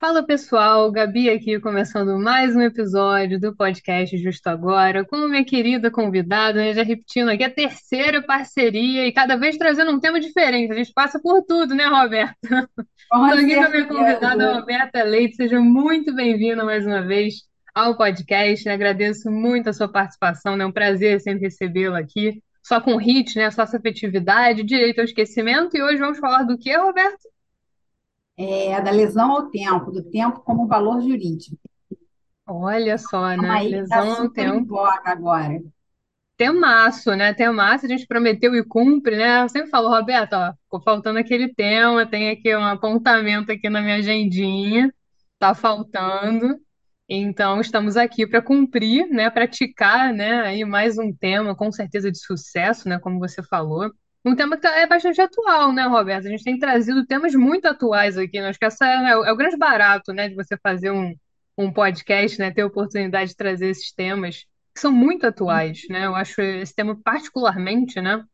Fala pessoal, Gabi aqui começando mais um episódio do podcast Justo Agora, com minha querida convidada, né, já repetindo aqui a terceira parceria e cada vez trazendo um tema diferente. A gente passa por tudo, né, Roberta? Estou aqui com a minha convidada, certeza. Roberta Leite. Seja muito bem-vinda mais uma vez ao podcast. né? Agradeço muito a sua participação, né? É um prazer sempre recebê-la aqui. Só com hit, né? Só afetividade, direito ao esquecimento. E hoje vamos falar do quê, Roberto? É, da lesão ao tempo, do tempo como valor jurídico. Olha só, Então, né? aí está Lesão ao super em tempo. voga agora. Temaço, né? Temaço, a gente prometeu e cumpre, né? Eu sempre falo, Roberto, ó, ficou faltando aquele tema, tem aqui um apontamento aqui na minha agendinha, tá faltando. Então, estamos aqui para cumprir, né? Praticar, né? Aí mais um tema, com certeza de sucesso, né? Como você falou. Um tema que tá- é bastante atual, né, Roberto? A gente tem trazido temas muito atuais aqui. né? Acho que essa é, o é o grande barato, né? De você fazer um, um podcast, né? Ter a oportunidade de trazer esses temas que são muito atuais, né? Eu acho esse tema particularmente, né?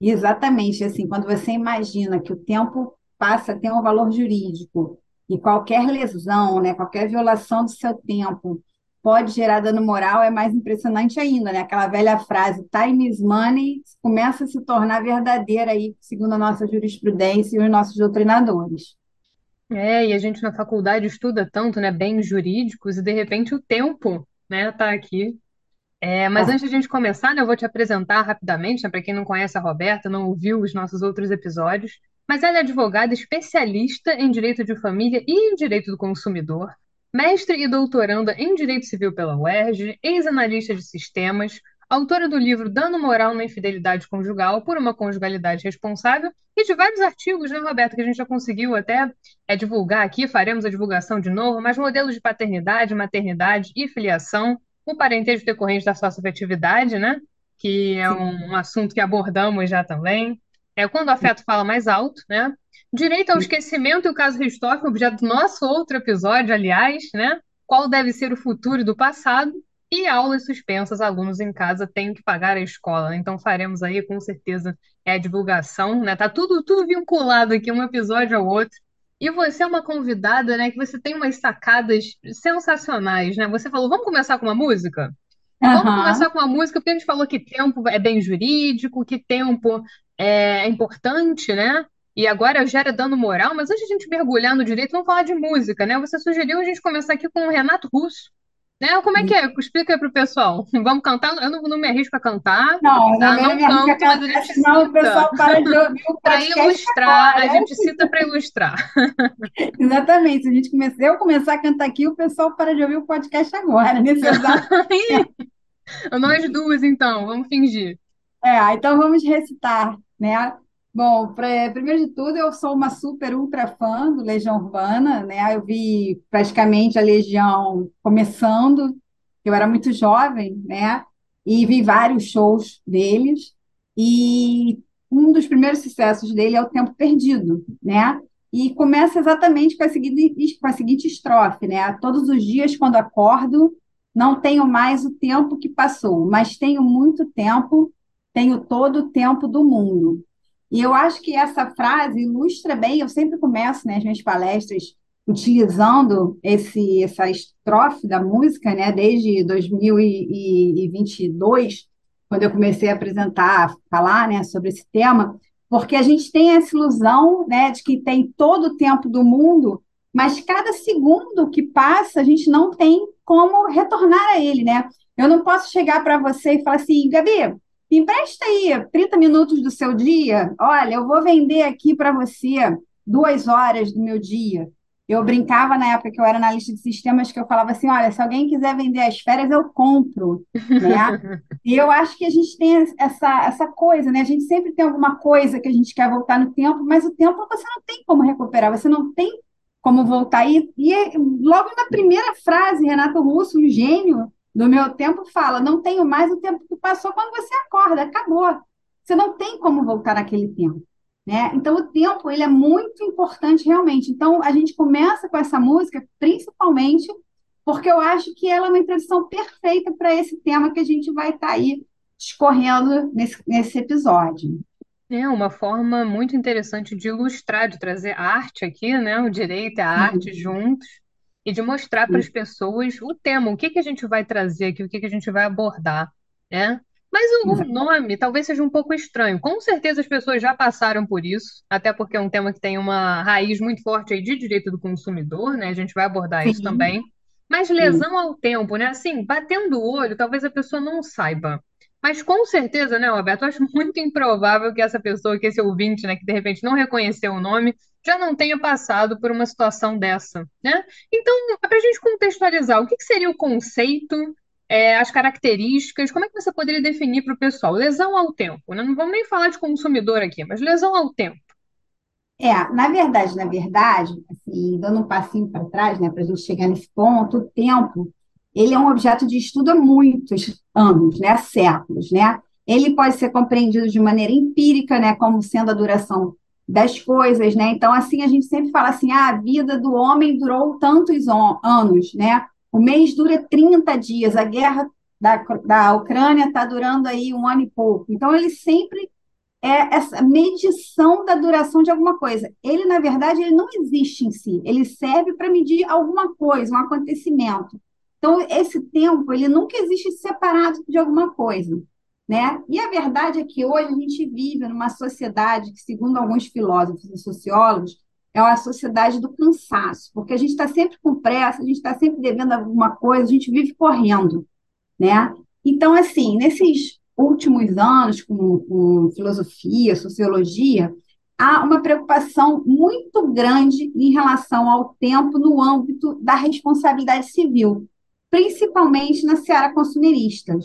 Exatamente, assim, quando você imagina que o tempo passa a ter um valor jurídico e qualquer lesão, né, qualquer violação do seu tempo pode gerar dano moral, é mais impressionante ainda, né? Aquela velha frase, time is money, começa a se tornar verdadeira aí, segundo a nossa jurisprudência e os nossos doutrinadores. É, e a gente na faculdade estuda tanto, né, bens jurídicos, e de repente o tempo, né, tá aqui. É, mas antes de a gente começar, né, eu vou te apresentar rapidamente, né, para quem não conhece a Roberta, não ouviu os nossos outros episódios, mas ela é advogada especialista em direito de família e em direito do consumidor, mestre e doutoranda em direito civil pela UERJ, ex-analista de sistemas, autora do livro Dano Moral na Infidelidade Conjugal por uma Conjugalidade Responsável e de vários artigos, né, Roberta, que a gente já conseguiu até é, divulgar aqui, faremos a divulgação de novo, mas modelos de paternidade, maternidade e filiação o parentesco decorrente da socioafetividade, né? Que é um, um assunto que abordamos já também. É quando o afeto fala mais alto, né? Direito ao esquecimento e o caso Richthofen, objeto do nosso outro episódio, aliás, né? Qual deve ser o futuro do passado? E aulas suspensas, alunos em casa têm que pagar a escola. né? Então faremos aí com certeza é a divulgação, né? Tá tudo, tudo vinculado aqui, um episódio ao outro. E você é uma convidada, né, que você tem umas sacadas sensacionais, né? Você falou, vamos começar com uma música? Vamos começar com uma música, porque a gente falou que tempo é bem jurídico, que tempo é importante, né? E agora gera dano moral, mas antes de a gente mergulhar no direito, vamos falar de música, né? Você sugeriu a gente começar aqui com o Renato Russo, né? Como é que é? Explica aí pro pessoal. Vamos cantar? Eu não, não me arrisco a cantar, Não, tá? não Não canto, mas a cantar, gente senão o pessoal para de ouvir o para ilustrar, a agora. gente cita para ilustrar. Exatamente. Se a gente começar, eu começar a cantar aqui, o pessoal para de ouvir o podcast agora, nesse exato momento. Nós duas, então, vamos fingir. É, então vamos recitar, né? Bom, pra- primeiro de tudo, eu sou uma super ultra fã do Legião Urbana, né? Eu vi praticamente a Legião começando, eu era muito jovem, né? E vi vários shows deles. E um dos primeiros sucessos dele é O Tempo Perdido, né? E começa exatamente com a seguinte, com a seguinte estrofe, né? Todos os dias, quando acordo, não tenho mais o tempo que passou, mas tenho muito tempo tenho todo o tempo do mundo. E eu acho que essa frase ilustra bem, eu sempre começo, né, as minhas palestras utilizando esse, essa estrofe da música, né, desde 2022, quando eu comecei a apresentar, falar, né, sobre esse tema, porque a gente tem essa ilusão, né, de que tem todo o tempo do mundo, mas cada segundo que passa, a gente não tem como retornar a ele, né? Eu não posso chegar para você e falar assim, Gabi, empresta aí 30 minutos do seu dia. Olha, eu vou vender aqui para você duas horas do meu dia. Eu brincava na época que eu era analista de sistemas que eu falava assim, olha, se alguém quiser vender as férias, eu compro, né? E eu acho que a gente tem essa, essa coisa, né? A gente sempre tem alguma coisa que a gente quer voltar no tempo, mas o tempo você não tem como recuperar, você não tem como voltar. E, e logo na primeira frase, Renato Russo, um gênio, do meu tempo fala, não tenho mais o tempo que passou quando você acorda, acabou. Você não tem como voltar naquele tempo, né? Então o tempo ele é muito importante realmente. Então a gente começa com essa música principalmente porque eu acho que ela é uma introdução perfeita para esse tema que a gente vai estar tá aí escorrendo nesse, nesse episódio. É uma forma muito interessante de ilustrar, de trazer arte aqui, né? O direito e a arte Sim, juntos, e de mostrar para as pessoas o tema, o que que a gente vai trazer aqui, o que que a gente vai abordar, né? Mas o, nome talvez seja um pouco estranho. Com certeza as pessoas já passaram por isso, até porque é um tema que tem uma raiz muito forte aí de direito do consumidor, né? A gente vai abordar isso Sim, também. Mas sim. lesão ao tempo, né? Assim, batendo o olho, talvez a pessoa não saiba. Mas com certeza, né, Roberto? Eu acho muito improvável que essa pessoa, que esse ouvinte, né, que de repente não reconheceu o nome, já não tenha passado por uma situação dessa, né? Então, para a gente contextualizar, o que que seria o conceito, é, as características, como é que você poderia definir para o pessoal? Lesão ao tempo, né? Não vamos nem falar de consumidor aqui, mas lesão ao tempo. É, na verdade, na verdade, assim, dando um passinho para trás, né, para a gente chegar nesse ponto, o tempo, ele é um objeto de estudo há muitos anos, né, séculos, né? Ele pode ser compreendido de maneira empírica, né, como sendo a duração das coisas, né? Então, assim, a gente sempre fala assim, ah, a vida do homem durou tantos anos, né? O mês dura 30 dias, a guerra da, da Ucrânia está durando aí um ano e pouco. Então, ele sempre é essa medição da duração de alguma coisa. Ele, na verdade, ele não existe em si, ele serve para medir alguma coisa, um acontecimento. Então, esse tempo, ele nunca existe separado de alguma coisa, né? E a verdade é que hoje a gente vive numa sociedade que, segundo alguns filósofos e sociólogos, é uma sociedade do cansaço, porque a gente está sempre com pressa, a gente está sempre devendo alguma coisa, a gente vive correndo né? Então, assim, nesses últimos anos, com, com filosofia, sociologia, há uma preocupação muito grande em relação ao tempo no âmbito da responsabilidade civil, principalmente na seara consumerista.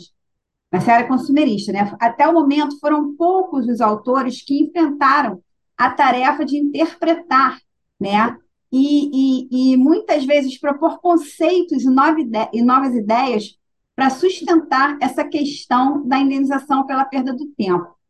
Na seara consumerista, né? Até o momento foram poucos os autores que enfrentaram a tarefa de interpretar, né? E, e, e muitas vezes propor conceitos e novas ideias para sustentar essa questão da indenização pela perda do tempo.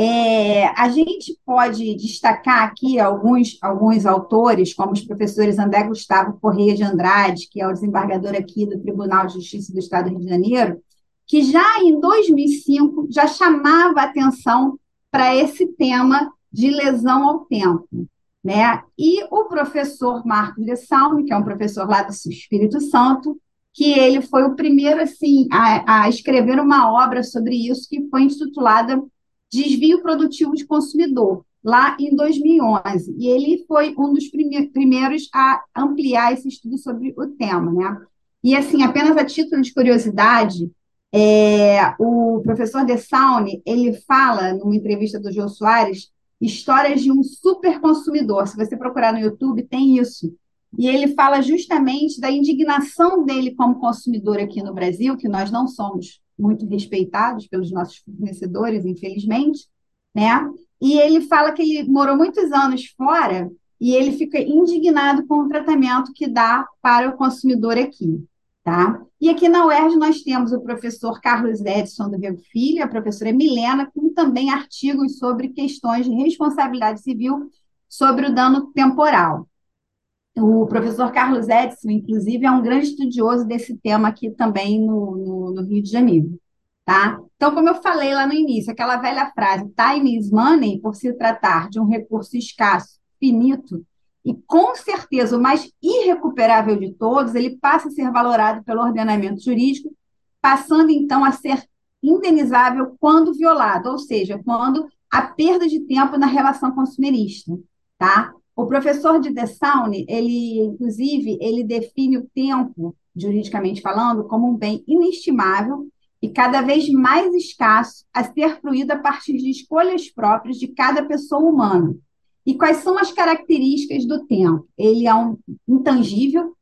É, a gente pode destacar aqui alguns, alguns autores, como os professores André Gustavo Correia de Andrade, que é o desembargador aqui do Tribunal de Justiça do Estado do Rio de Janeiro, que já em 2005 já chamava atenção para esse tema de lesão ao tempo. Né? E o professor Marcos de Salme, que é um professor lá do Espírito Santo, que ele foi o primeiro assim a, a escrever uma obra sobre isso que foi intitulada Desvio Produtivo de Consumidor, lá em 2011. E ele foi um dos primeiros a ampliar esse estudo sobre o tema. Né? E, assim, apenas a título de curiosidade, é, o professor De Saune, ele fala, numa entrevista do João Soares, histórias de um super consumidor. Se você procurar no YouTube, tem isso e ele fala justamente da indignação dele como consumidor aqui no Brasil, que nós não somos muito respeitados pelos nossos fornecedores, infelizmente, né? E ele fala que ele morou muitos anos fora e ele fica indignado com o tratamento que dá para o consumidor aqui, tá? E aqui na UERJ nós temos o professor Carlos Edson do Rego Filho, a professora Milena, com também artigos sobre questões de responsabilidade civil sobre o dano temporal. O professor Carlos Edson, inclusive, é um grande estudioso desse tema aqui também no, no, no, Rio de Janeiro. Tá? Então, como eu falei lá no início, aquela velha frase, time is money, por se tratar de um recurso escasso, finito, e com certeza o mais irrecuperável de todos, ele passa a ser valorado pelo ordenamento jurídico, passando então a ser indenizável quando violado, ou seja, quando a perda de tempo na relação consumerista. Tá? O professor de Dessaune, ele, inclusive, ele define o tempo, juridicamente falando, como um bem inestimável e cada vez mais escasso a ser fruído a partir de escolhas próprias de cada pessoa humana. E quais são as características do tempo? Ele é um intangível,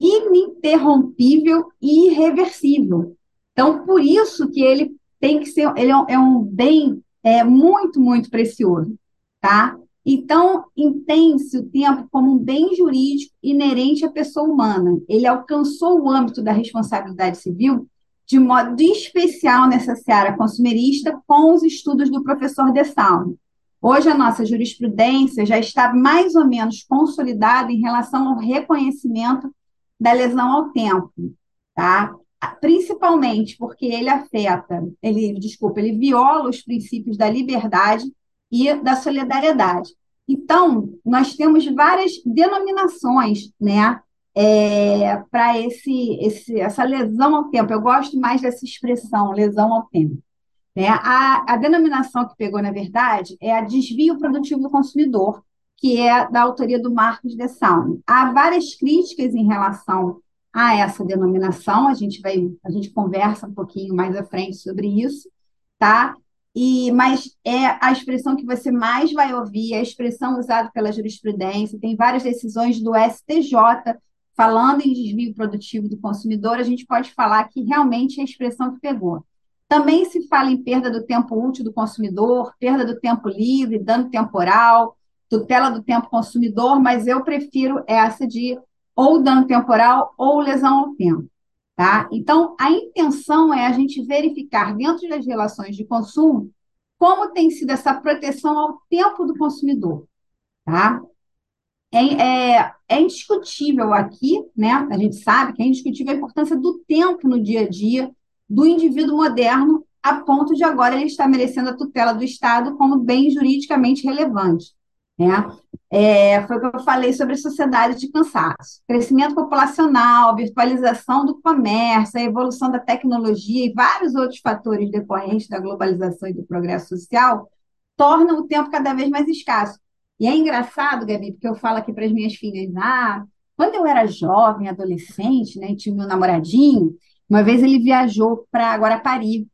ininterrompível e irreversível. Então, por isso que ele tem que ser, ele é um bem é, muito, muito precioso, tá? Então, entende-se o tempo como um bem jurídico inerente à pessoa humana. Ele alcançou o âmbito da responsabilidade civil de modo especial nessa seara consumerista com os estudos do professor De. Hoje, a nossa jurisprudência já está mais ou menos consolidada em relação ao reconhecimento da lesão ao tempo, tá? Principalmente porque ele afeta, ele, desculpa, ele viola os princípios da liberdade e da solidariedade. Então, nós temos várias denominações, né, é, para esse, esse, essa lesão ao tempo. Eu gosto mais dessa expressão, lesão ao tempo. Né? A, a denominação que pegou, na verdade, é a desvio produtivo do consumidor, que é da autoria do Marcos de Saune. Há várias críticas em relação a essa denominação, a gente vai, a gente conversa um pouquinho mais à frente sobre isso, tá? E, mas é a expressão que você mais vai ouvir, é a expressão usada pela jurisprudência, tem várias decisões do STJ falando em desvio produtivo do consumidor, a gente pode falar que realmente é a expressão que pegou. Também se fala em perda do tempo útil do consumidor, perda do tempo livre, dano temporal, tutela do tempo consumidor, mas eu prefiro essa de ou dano temporal ou lesão ao tempo. Tá? Então, a intenção é a gente verificar dentro das relações de consumo como tem sido essa proteção ao tempo do consumidor. Tá? É, é, é, indiscutível aqui, né? A gente sabe que é indiscutível a importância do tempo no dia a dia do indivíduo moderno, a ponto de agora ele estar merecendo a tutela do Estado como bem juridicamente relevante. Né? É, foi o que eu falei sobre sociedade de cansaço. Crescimento populacional, virtualização do comércio, a evolução da tecnologia e vários outros fatores decorrentes da globalização e do progresso social tornam o tempo cada vez mais escasso. E é engraçado, Gabi, porque eu falo aqui para as minhas filhas, ah, quando eu era jovem, adolescente, né, tinha meu namoradinho, uma vez ele viajou para Guarapari,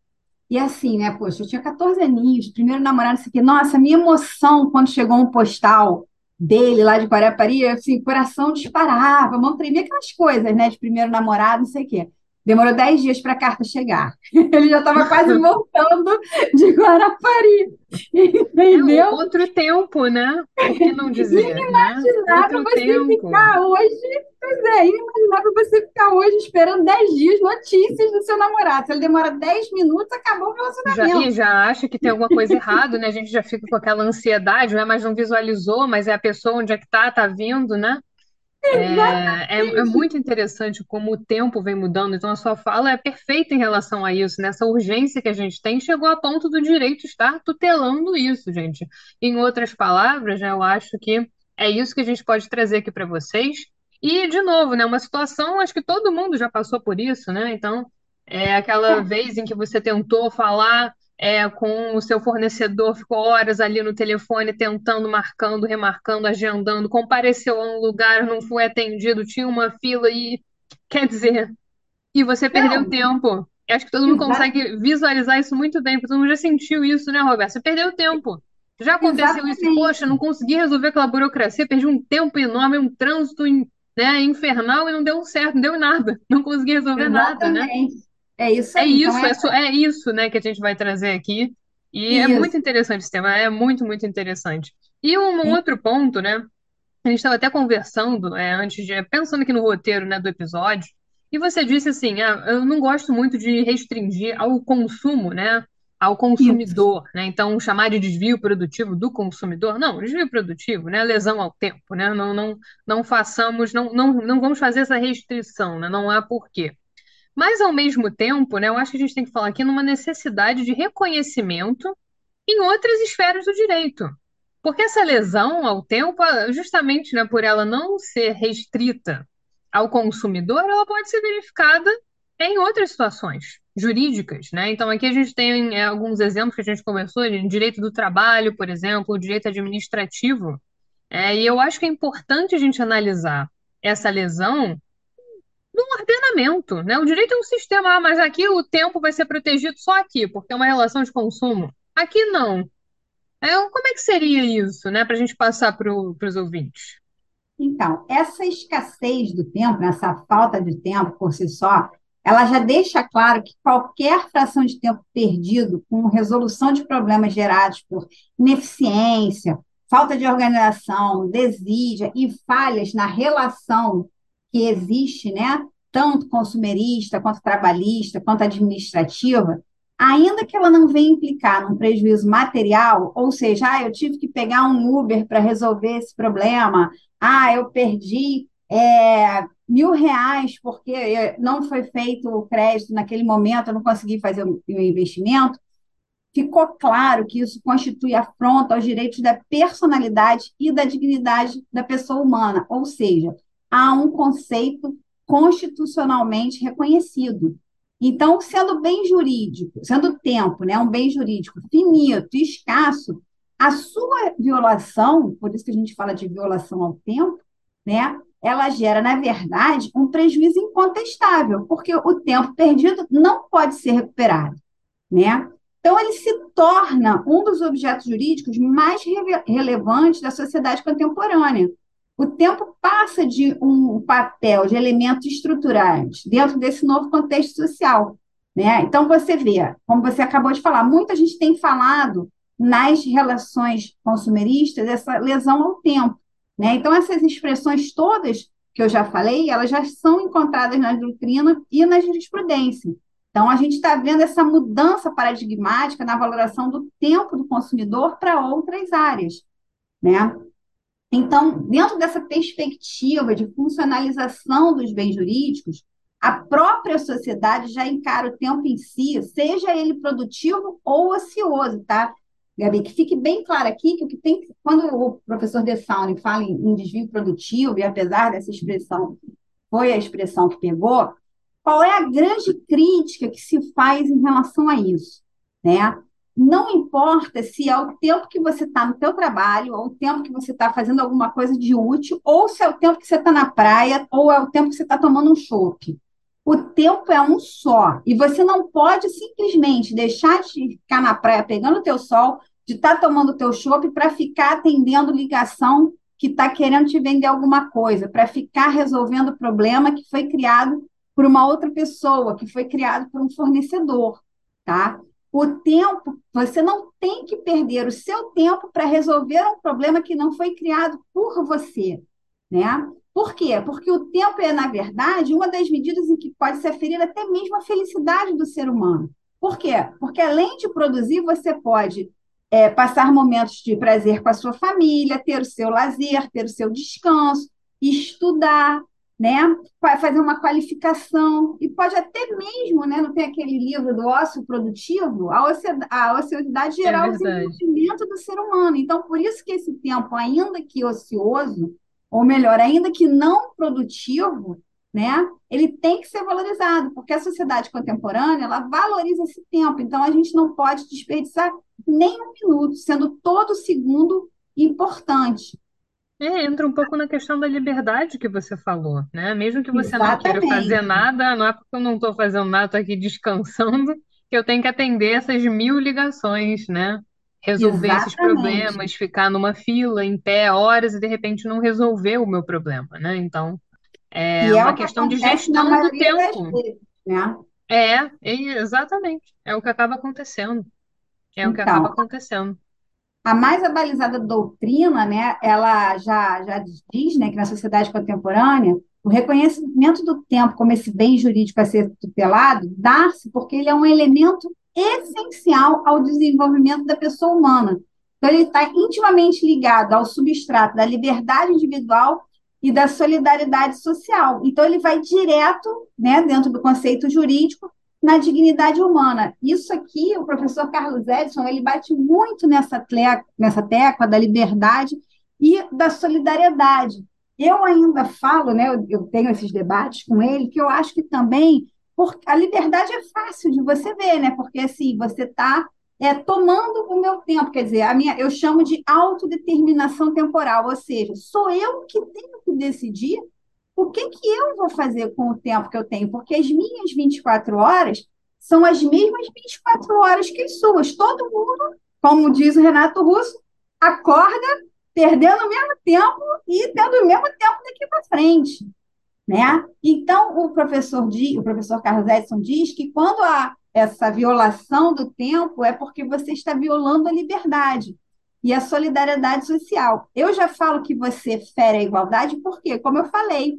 e assim, né, poxa, eu tinha 14 aninhos, primeiro namorado, isso aqui. Nossa, minha emoção quando chegou um postal dele lá de Guarapari, assim, coração disparava, mão tremia, aquelas coisas, né, de primeiro namorado, não sei o quê. Demorou 10 dias para a carta chegar. Ele já estava quase voltando de Guarapari. Entendeu? É outro tempo, né? Por que não dizer? Né? Inimaginável né? você tempo. ficar hoje. Pois é, inimaginável você ficar hoje esperando 10 dias notícias do seu namorado. Se ele demora 10 minutos, acabou o relacionamento. Já, e já acha que tem alguma coisa errada, né? A gente já fica com aquela ansiedade, né? mas não visualizou, mas é a pessoa onde é que tá, tá vindo, né? É, é, é, muito interessante como o tempo vem mudando, então a sua fala é perfeita em relação a isso, nessa urgência que a gente tem, chegou a ponto do direito estar tutelando isso, gente. Em outras palavras, né, eu acho que é isso que a gente pode trazer aqui para vocês. E, de novo, né, uma situação, acho que todo mundo já passou por isso, né? Então, é aquela vez em que você tentou falar é, com o seu fornecedor, ficou horas ali no telefone tentando, marcando, remarcando, agendando, compareceu a um lugar, não foi atendido, tinha uma fila e. Quer dizer, e você perdeu não. tempo. Eu acho que todo mundo consegue visualizar isso muito bem, porque todo mundo já sentiu isso, né, Roberto? Você perdeu tempo. Já aconteceu Exatamente. isso, poxa, não consegui resolver aquela burocracia, perdi um tempo enorme, um trânsito né, infernal e não deu certo, não deu nada, não consegui resolver Exatamente. nada, né? É isso É aí. Então, isso, é, é isso, né, que a gente vai trazer aqui. E é muito interessante esse tema, é muito, muito interessante. E um outro ponto, né? A gente estava até conversando é, antes de, pensando aqui no roteiro, né, do episódio, e você disse assim, ah, eu não gosto muito de restringir ao consumo, né, ao consumidor, né? Então chamar de desvio produtivo do consumidor, não, desvio produtivo, né, lesão ao tempo, né? Não, não, não façamos, não, não, não vamos fazer essa restrição, né? Não há porquê. Mas, ao mesmo tempo, né, eu acho que a gente tem que falar aqui numa necessidade de reconhecimento em outras esferas do direito. Porque essa lesão ao tempo, justamente né, por ela não ser restrita ao consumidor, ela pode ser verificada em outras situações jurídicas, né? Então aqui a gente tem é, alguns exemplos que a gente conversou, direito do trabalho, por exemplo, direito administrativo. É, e eu acho que é importante a gente analisar essa lesão num ordenamento, né? O direito é um sistema, ah, mas aqui o tempo vai ser protegido só aqui, porque é uma relação de consumo. Aqui não. É, como é que seria isso, né, para a gente passar para os ouvintes? Então, essa escassez do tempo, né, essa falta de tempo por si só, ela já deixa claro que qualquer fração de tempo perdido com resolução de problemas gerados por ineficiência, falta de organização, desídia e falhas na relação que existe, né, tanto consumerista, quanto trabalhista, quanto administrativa, ainda que ela não venha implicar num prejuízo material, ou seja, ah, eu tive que pegar um Uber para resolver esse problema, ah, eu perdi é, mil reais porque não foi feito o crédito naquele momento, eu não consegui fazer o investimento, ficou claro que isso constitui afronta aos direitos da personalidade e da dignidade da pessoa humana, ou seja, há um conceito constitucionalmente reconhecido. Então, sendo bem jurídico, sendo tempo, né, um bem jurídico finito, escasso, a sua violação, por isso que a gente fala de violação ao tempo, né, ela gera, na verdade, um prejuízo incontestável, porque o tempo perdido não pode ser recuperado, né? Então, ele se torna um dos objetos jurídicos mais relevantes da sociedade contemporânea. O tempo passa de um papel de elementos estruturais dentro desse novo contexto social. Né? Então, você vê, como você acabou de falar, muita gente tem falado nas relações consumeristas essa lesão ao tempo. Né? Então, essas expressões todas que eu já falei, elas já são encontradas na doutrina e na jurisprudência. Então, a gente está vendo essa mudança paradigmática na valoração do tempo do consumidor para outras áreas. Né? Então, dentro dessa perspectiva de funcionalização dos bens jurídicos, a própria sociedade já encara o tempo em si, seja ele produtivo ou ocioso, tá? Gabi, que fique bem claro aqui que o que tem, quando o professor De fala em, em desvio produtivo, e apesar dessa expressão foi a expressão que pegou, qual é a grande crítica que se faz em relação a isso? Né? Não importa se é o tempo que você está no teu trabalho, ou o tempo que você está fazendo alguma coisa de útil, ou se é o tempo que você está na praia, ou é o tempo que você está tomando um chopp. O tempo é um só. E você não pode simplesmente deixar de ficar na praia pegando o teu sol, de estar tá tomando o teu chopp para ficar atendendo ligação que está querendo te vender alguma coisa, para ficar resolvendo o problema que foi criado por uma outra pessoa, que foi criado por um fornecedor, tá? O tempo, você não tem que perder o seu tempo para resolver um problema que não foi criado por você, né? Por quê? Porque o tempo é, na verdade, uma das medidas em que pode se aferir até mesmo a felicidade do ser humano. Por quê? Porque além de produzir, você pode é, passar momentos de prazer com a sua família, ter o seu lazer, ter o seu descanso, estudar, né? fazer uma qualificação, e pode até mesmo, né? não tem aquele livro do ócio produtivo, a, a ociosidade gerar é o desenvolvimento do ser humano. Então, por isso que esse tempo, ainda que ocioso, ou melhor, ainda que não produtivo, né? Ele tem que ser valorizado, porque a sociedade contemporânea, ela valoriza esse tempo. Então, a gente não pode desperdiçar nem um minuto, sendo todo segundo importante. É, entra um pouco na questão da liberdade que você falou, né? Mesmo que você não queira fazer nada, não é porque eu não estou fazendo nada, estou aqui descansando, que eu tenho que atender essas mil ligações, né? resolver esses problemas, ficar numa fila em pé horas e de repente não resolver o meu problema, né? Então, é e uma é questão de gestão do tempo. Vezes, né? É, é, exatamente. É o que acaba acontecendo. É o que então, acaba acontecendo. A mais abalizada doutrina, né, ela já, já diz né, que na sociedade contemporânea o reconhecimento do tempo como esse bem jurídico a ser tutelado dá-se porque ele é um elemento essencial ao desenvolvimento da pessoa humana. Então, ele está intimamente ligado ao substrato da liberdade individual e da solidariedade social. Então, ele vai direto, né, dentro do conceito jurídico, na dignidade humana. Isso aqui, o professor Carlos Edson, ele bate muito nessa, nessa tecla da liberdade e da solidariedade. Eu ainda falo, né, eu tenho esses debates com ele, que eu acho que também porque a liberdade é fácil de você ver, né? Porque assim, você está é, tomando o meu tempo, quer dizer, a minha, eu chamo de autodeterminação temporal, ou seja, sou eu que tenho que decidir o que, que eu vou fazer com o tempo que eu tenho, porque as minhas 24 horas são as mesmas 24 horas que as suas. Todo mundo, como diz o Renato Russo, acorda perdendo o mesmo tempo e tendo o mesmo tempo daqui para frente. Né? Então, o professor, o professor Carlos Edson diz que quando há essa violação do tempo é porque você está violando a liberdade e a solidariedade social. Eu já falo que você fere a igualdade porque, como eu falei,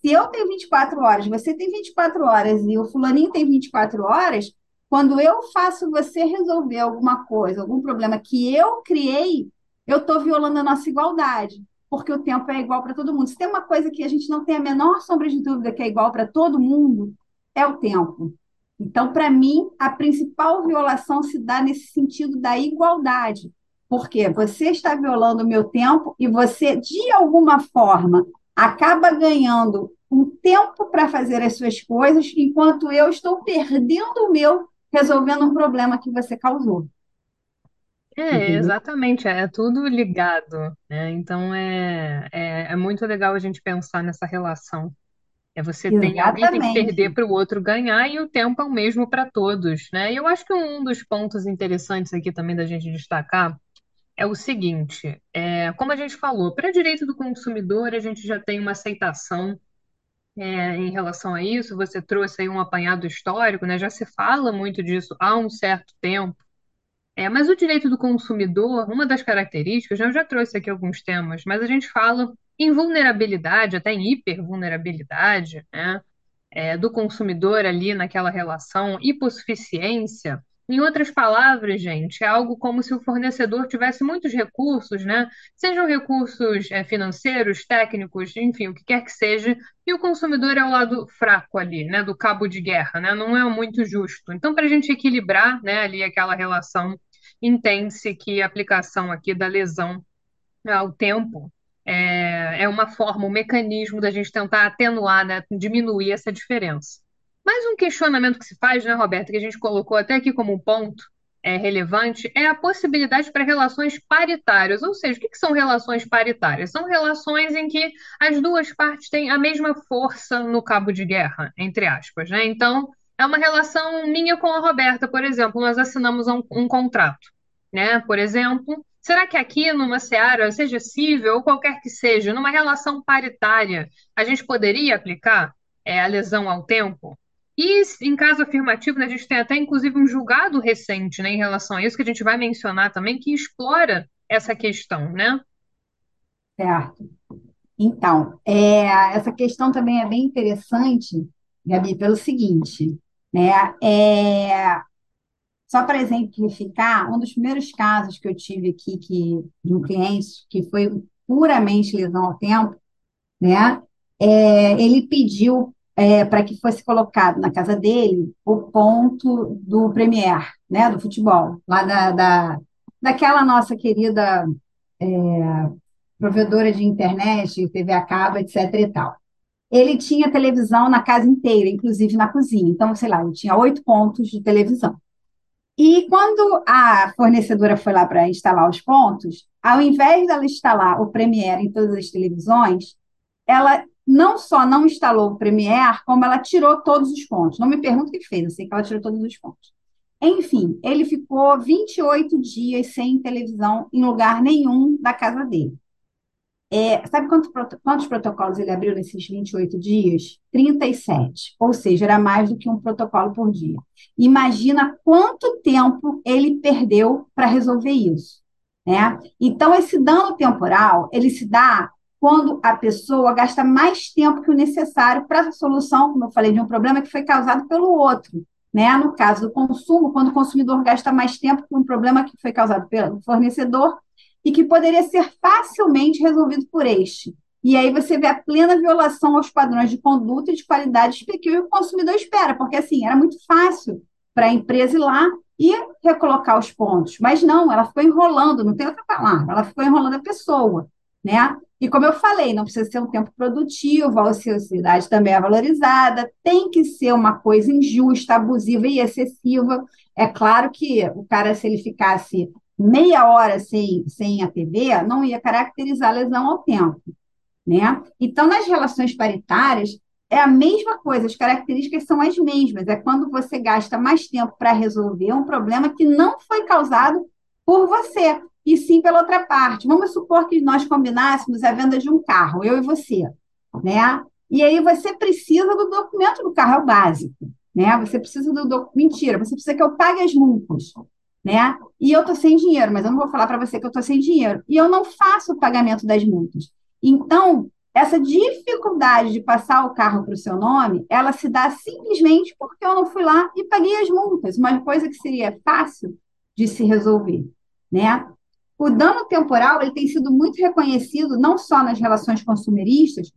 se eu tenho 24 horas, você tem 24 horas e o fulaninho tem 24 horas, quando eu faço você resolver alguma coisa, algum problema que eu criei, eu estou violando a nossa igualdade porque o tempo é igual para todo mundo. Se tem uma coisa que a gente não tem a menor sombra de dúvida que é igual para todo mundo, é o tempo. Então, para mim, a principal violação se dá nesse sentido da igualdade. Porque você está violando o meu tempo e você, de alguma forma, acaba ganhando um tempo para fazer as suas coisas, enquanto eu estou perdendo o meu resolvendo um problema que você causou. É, exatamente, é tudo ligado, né? Então é, é, é muito legal a gente pensar nessa relação. É você tem alguém tem que perder para o outro ganhar e o tempo é o mesmo para todos, né? E eu acho que um dos pontos interessantes aqui também da gente destacar é o seguinte, é, como a gente falou, para direito do consumidor a gente já tem uma aceitação é, em relação a isso, você trouxe aí um apanhado histórico, né? Já se fala muito disso há um certo tempo. É, mas o direito do consumidor, uma das características, né, eu já trouxe aqui alguns temas, mas a gente fala em vulnerabilidade, até em hipervulnerabilidade, né? é, do consumidor ali naquela relação, hipossuficiência. Em outras palavras, gente, é algo como se o fornecedor tivesse muitos recursos, né? Sejam recursos é, financeiros, técnicos, enfim, o que quer que seja, e o consumidor é o lado fraco ali, né? Do cabo de guerra, né? Não é muito justo. Então, para a gente equilibrar, né, ali aquela relação, entende-se que a aplicação aqui da lesão ao tempo é, é uma forma, um mecanismo da gente tentar atenuar, né, diminuir essa diferença. Mas um questionamento que se faz, né, Roberto, que a gente colocou até aqui como um ponto é, relevante, é a possibilidade para relações paritárias. Ou seja, o que, que são relações paritárias? São relações em que as duas partes têm a mesma força no cabo de guerra, entre aspas. Né? Então, é uma relação minha com a Roberta, por exemplo, nós assinamos um, um contrato. Né? Por exemplo, Será que aqui numa seara, seja civil ou qualquer que seja, numa relação paritária, a gente poderia aplicar é, a lesão ao tempo? E em caso afirmativo, né, a gente tem até inclusive um julgado recente, né, em relação a isso, que a gente vai mencionar também, que explora essa questão, né? Certo. Então, é, essa questão também é bem interessante, Gabi, pelo seguinte, né? É, só para exemplificar, um dos primeiros casos que eu tive aqui que, de um cliente que foi puramente lesão ao tempo, né? É, ele pediu é, para que fosse colocado na casa dele o ponto do Premier, né? Do futebol, lá da, da, daquela nossa querida é, provedora de internet, TV a cabo, etc. e tal. Ele tinha televisão na casa inteira, inclusive na cozinha. Então, sei lá, ele tinha oito pontos de televisão. E quando a fornecedora foi lá para instalar os pontos, ao invés dela instalar o Premiere em todas as televisões, ela não só não instalou o Premiere, como ela tirou todos os pontos. Não me pergunto o que fez, eu sei que ela tirou todos os pontos. Enfim, ele ficou 28 dias sem televisão em lugar nenhum da casa dele. É, sabe quantos, quantos protocolos ele abriu nesses 28 dias? 37. Ou seja, era mais do que um protocolo por dia. Imagina quanto tempo ele perdeu para resolver isso. Né? Então, esse dano temporal, ele se dá quando a pessoa gasta mais tempo que o necessário para a solução, como eu falei, de um problema que foi causado pelo outro. Né? No caso do consumo, quando o consumidor gasta mais tempo com um problema que foi causado pelo fornecedor, e que poderia ser facilmente resolvido por este. E aí você vê a plena violação aos padrões de conduta e de qualidade que o consumidor espera, porque assim, era muito fácil para a empresa ir lá e recolocar os pontos. Mas não, ela ficou enrolando, não tem outra palavra, ela ficou enrolando a pessoa, né? E como eu falei, não precisa ser um tempo produtivo, a ociosidade também é valorizada, tem que ser uma coisa injusta, abusiva e excessiva. É claro que o cara, se ele ficasse meia hora sem, sem a TV, não ia caracterizar lesão ao tempo. Né? Então, nas relações paritárias, é a mesma coisa, as características são as mesmas. É quando você gasta mais tempo para resolver um problema que não foi causado por você, e sim pela outra parte. Vamos supor que nós combinássemos a venda de um carro, eu e você, né? E aí você precisa do documento do carro, é o básico, né? Você precisa do documento. Mentira, você precisa que eu pague as multas né? E eu tô sem dinheiro, mas eu não vou falar para você que eu tô sem dinheiro. E eu não faço o pagamento das multas. Então, essa dificuldade de passar o carro para o seu nome, ela se dá simplesmente porque eu não fui lá e paguei as multas, uma coisa que seria fácil de se resolver, né? O dano temporal ele tem sido muito reconhecido não só nas relações consumeristas,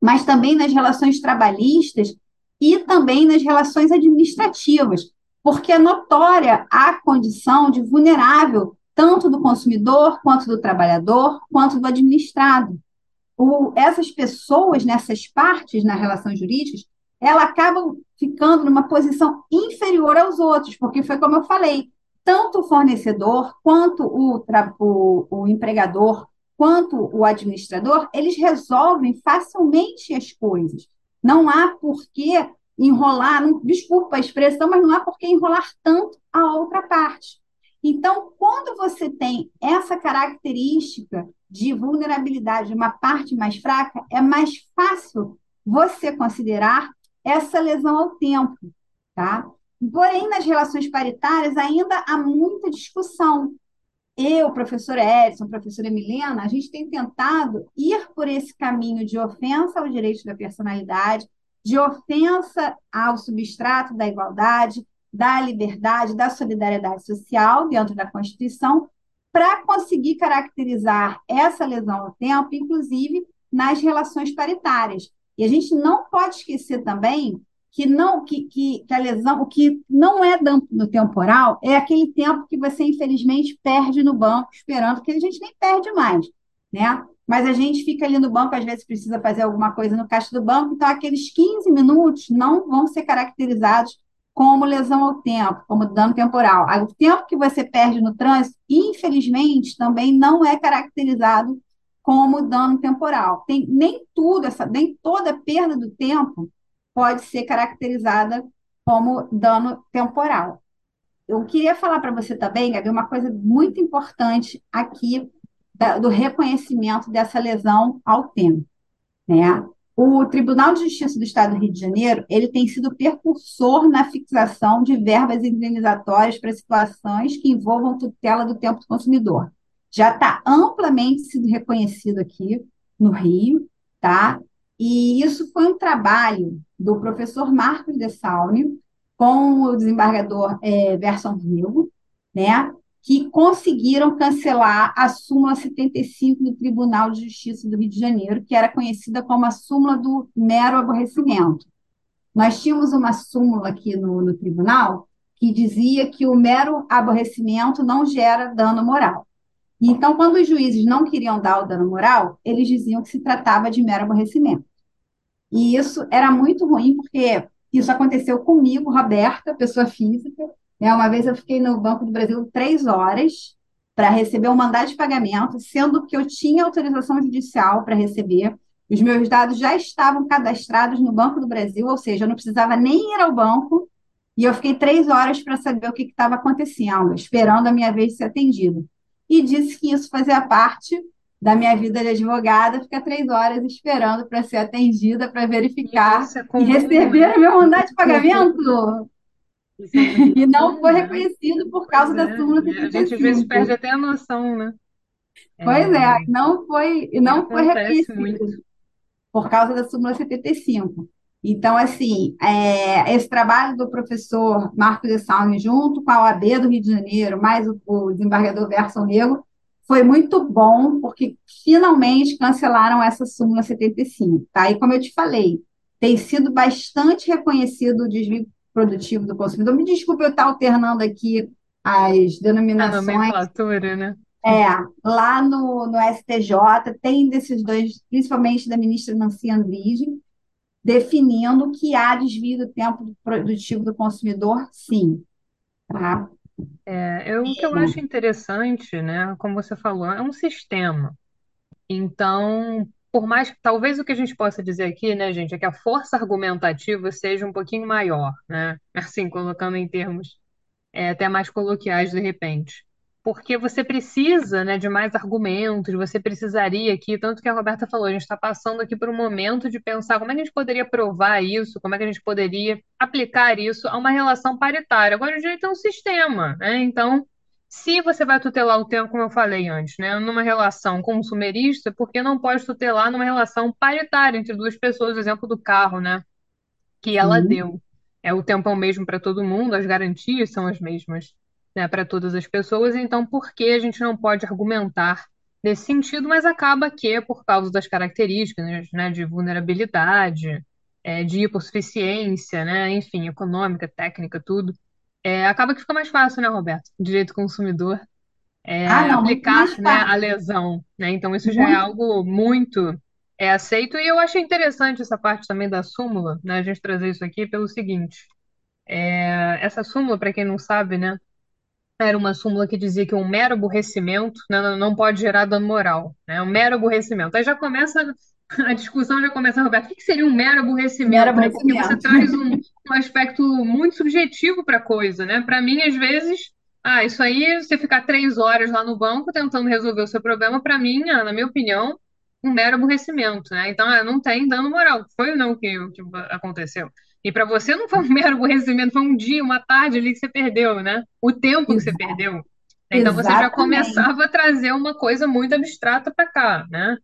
mas também nas relações trabalhistas e também nas relações administrativas, porque é notória a condição de vulnerável tanto do consumidor, quanto do trabalhador, quanto do administrado. O, essas pessoas, nessas partes na relação jurídica, elas acabam ficando numa posição inferior aos outros, porque foi como eu falei, tanto o fornecedor, quanto o, o, o empregador, quanto o administrador, eles resolvem facilmente as coisas. Não há por que enrolar, não, desculpa a expressão, mas não há por que enrolar tanto a outra parte. Então, quando você tem essa característica de vulnerabilidade, uma parte mais fraca, é mais fácil você considerar essa lesão ao tempo, tá? Porém, nas relações paritárias ainda há muita discussão. Eu, professor Edson, professora Milena, a gente tem tentado ir por esse caminho de ofensa ao direito da personalidade, de ofensa ao substrato da igualdade, da liberdade, da solidariedade social dentro da Constituição, para conseguir caracterizar essa lesão ao tempo, inclusive nas relações paritárias. E a gente não pode esquecer também que não que, que, que a lesão, o que não é no temporal é aquele tempo que você infelizmente perde no banco esperando que a gente nem perde mais, né? Mas a gente fica ali no banco, às vezes precisa fazer alguma coisa no caixa do banco, então aqueles 15 minutos não vão ser caracterizados como lesão ao tempo, como dano temporal. O tempo que você perde no trânsito, infelizmente, também não é caracterizado como dano temporal. Tem, nem tudo, essa, nem toda perda do tempo pode ser caracterizada como dano temporal. Eu queria falar para você também, Gabi, uma coisa muito importante aqui da, do reconhecimento dessa lesão ao tempo. Né? O Tribunal de Justiça do Estado do Rio de Janeiro ele tem sido precursor na fixação de verbas indenizatórias para situações que envolvam tutela do tempo do consumidor. Já está amplamente sido reconhecido aqui no Rio, tá? E isso foi um trabalho do professor Marcos de Saune com o desembargador é, Verson né? que conseguiram cancelar a súmula 75 do Tribunal de Justiça do Rio de Janeiro, que era conhecida como a súmula do mero aborrecimento. Nós tínhamos uma súmula aqui no, no tribunal que dizia que o mero aborrecimento não gera dano moral. Então, quando os juízes não queriam dar o dano moral, eles diziam que se tratava de mero aborrecimento. E isso era muito ruim, porque isso aconteceu comigo, Roberta, pessoa física, né? Uma vez eu fiquei no Banco do Brasil três horas para receber um mandado de pagamento, sendo que eu tinha autorização judicial para receber. Os meus dados já estavam cadastrados no Banco do Brasil, ou seja, eu não precisava nem ir ao banco, e eu fiquei três horas para saber o que estava acontecendo, esperando a minha vez ser atendida. E disse que isso fazia parte da minha vida de advogada, ficar três horas esperando para ser atendida, para verificar e, é e receber o meu mandado de pagamento. e não foi reconhecido por causa da súmula 75. A gente às vezes perde até a noção, né? Pois é, é não foi, não foi reconhecido muito. por causa da súmula 75. Então, assim, é, esse trabalho do professor Marcos de Salme, junto com a OAB do Rio de Janeiro, mais o, o desembargador Verson Rego, foi muito bom, porque finalmente cancelaram essa súmula 75, tá? E como eu te falei, tem sido bastante reconhecido o desvio produtivo do consumidor. Me desculpe eu estar alternando aqui as denominações. A nomenclatura, né? É, lá no, no STJ tem desses dois, principalmente da ministra Nancy Andrige, definindo que há desvio do tempo produtivo do consumidor, sim. Tá? É, eu, o que eu acho interessante, né, como você falou, é um sistema. Então, por mais que talvez o que a gente possa dizer aqui, né, gente, é que a força argumentativa seja um pouquinho maior, né? Assim, colocando em termos é, até mais coloquiais de repente. Porque você precisa, né, de mais argumentos, você precisaria aqui, tanto que a Roberta falou, a gente está passando aqui por um momento de pensar como é que a gente poderia provar isso, como é que a gente poderia aplicar isso a uma relação paritária. Agora, o direito é um sistema, né? Então, se você vai tutelar o tempo, como eu falei antes, né, numa relação consumerista, por que não pode tutelar numa relação paritária entre duas pessoas, o exemplo do carro, né, que ela Sim. deu. É, o tempo é o mesmo para todo mundo, as garantias são as mesmas, né, para todas as pessoas, então por que a gente não pode argumentar nesse sentido, mas acaba que, por causa das características, né, de vulnerabilidade, é, de hipossuficiência, né? Enfim, econômica, técnica, tudo. É, acaba que fica mais fácil, né, Roberto? Direito consumidor Ah, é, não, muito mais aplicar, né, a lesão, né? Então isso já é Muito, algo muito é, aceito e eu acho interessante essa parte também da súmula, né? A gente trazer isso aqui pelo seguinte: é, essa súmula, para quem não sabe, né? Era uma súmula que dizia que um mero aborrecimento né, não pode gerar dano moral, né? Um mero aborrecimento. Aí já começa a discussão, já começa, Roberto, o que seria um mero mero aborrecimento, né? Porque você traz um, um aspecto muito subjetivo para a coisa, né? Para mim, às vezes, ah, isso aí, você ficar três horas lá no banco tentando resolver o seu problema, para mim, ah, na minha opinião, um mero aborrecimento, né? Então, ah, não tem dano moral. Foi não que, que aconteceu? E para você não foi um mero aborrecimento, foi um dia, uma tarde ali que você perdeu, né? O tempo que você perdeu. Então você já exatamente, começava a trazer uma coisa muito abstrata para cá, né?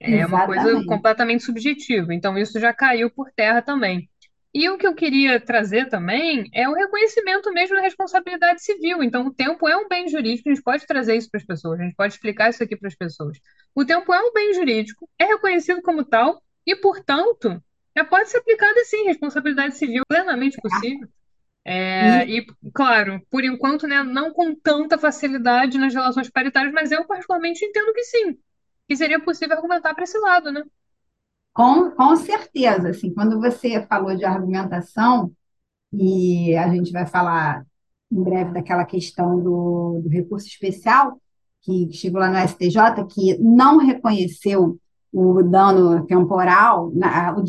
É uma coisa exatamente. completamente subjetiva. Então isso já caiu por terra também. E o que eu queria trazer também é o reconhecimento mesmo da responsabilidade civil. Então, o tempo é um bem jurídico, a gente pode trazer isso para as pessoas, a gente pode explicar isso aqui para as pessoas. O tempo é um bem jurídico, é reconhecido como tal e, portanto, pode ser aplicada sim, responsabilidade civil plenamente possível. É, E e, claro, por enquanto, né, não com tanta facilidade nas relações paritárias, mas eu particularmente entendo que sim, que seria possível argumentar para esse lado, né? com, com certeza, assim, quando você falou de argumentação, e a gente vai falar em breve daquela questão do, do recurso especial, que chegou lá no STJ, que não reconheceu o dano temporal, na, o,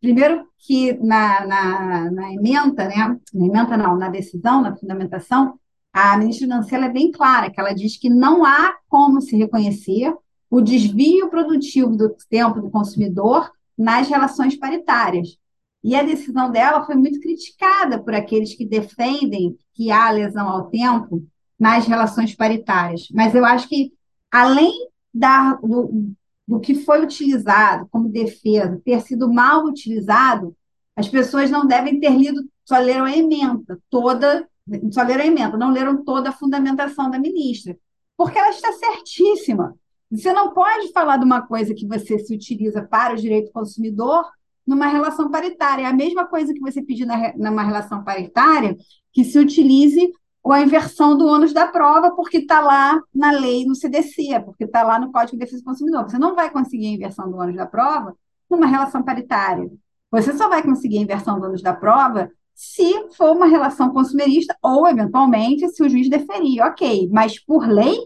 primeiro que na, na, na emenda, né, na emenda não, na decisão, na fundamentação, a ministra Dancela é bem clara, que ela diz que não há como se reconhecer o desvio produtivo do tempo do consumidor nas relações paritárias. E a decisão dela foi muito criticada por aqueles que defendem que há lesão ao tempo nas relações paritárias. Mas eu acho que, além da, do, do que foi utilizado como defesa ter sido mal utilizado, as pessoas não devem ter lido, só leram a emenda toda, só leram a emenda, não leram toda a fundamentação da ministra, porque ela está certíssima. Você não pode falar de uma coisa que você se utiliza para o direito do consumidor numa relação paritária. É a mesma coisa que você pedir na, numa relação paritária que se utilize a inversão do ônus da prova, porque está lá na lei, no CDC, porque está lá no Código de Defesa do Consumidor. Você não vai conseguir a inversão do ônus da prova numa relação paritária. Você só vai conseguir a inversão do ônus da prova se for uma relação consumerista ou, eventualmente, se o juiz deferir, ok, mas por lei,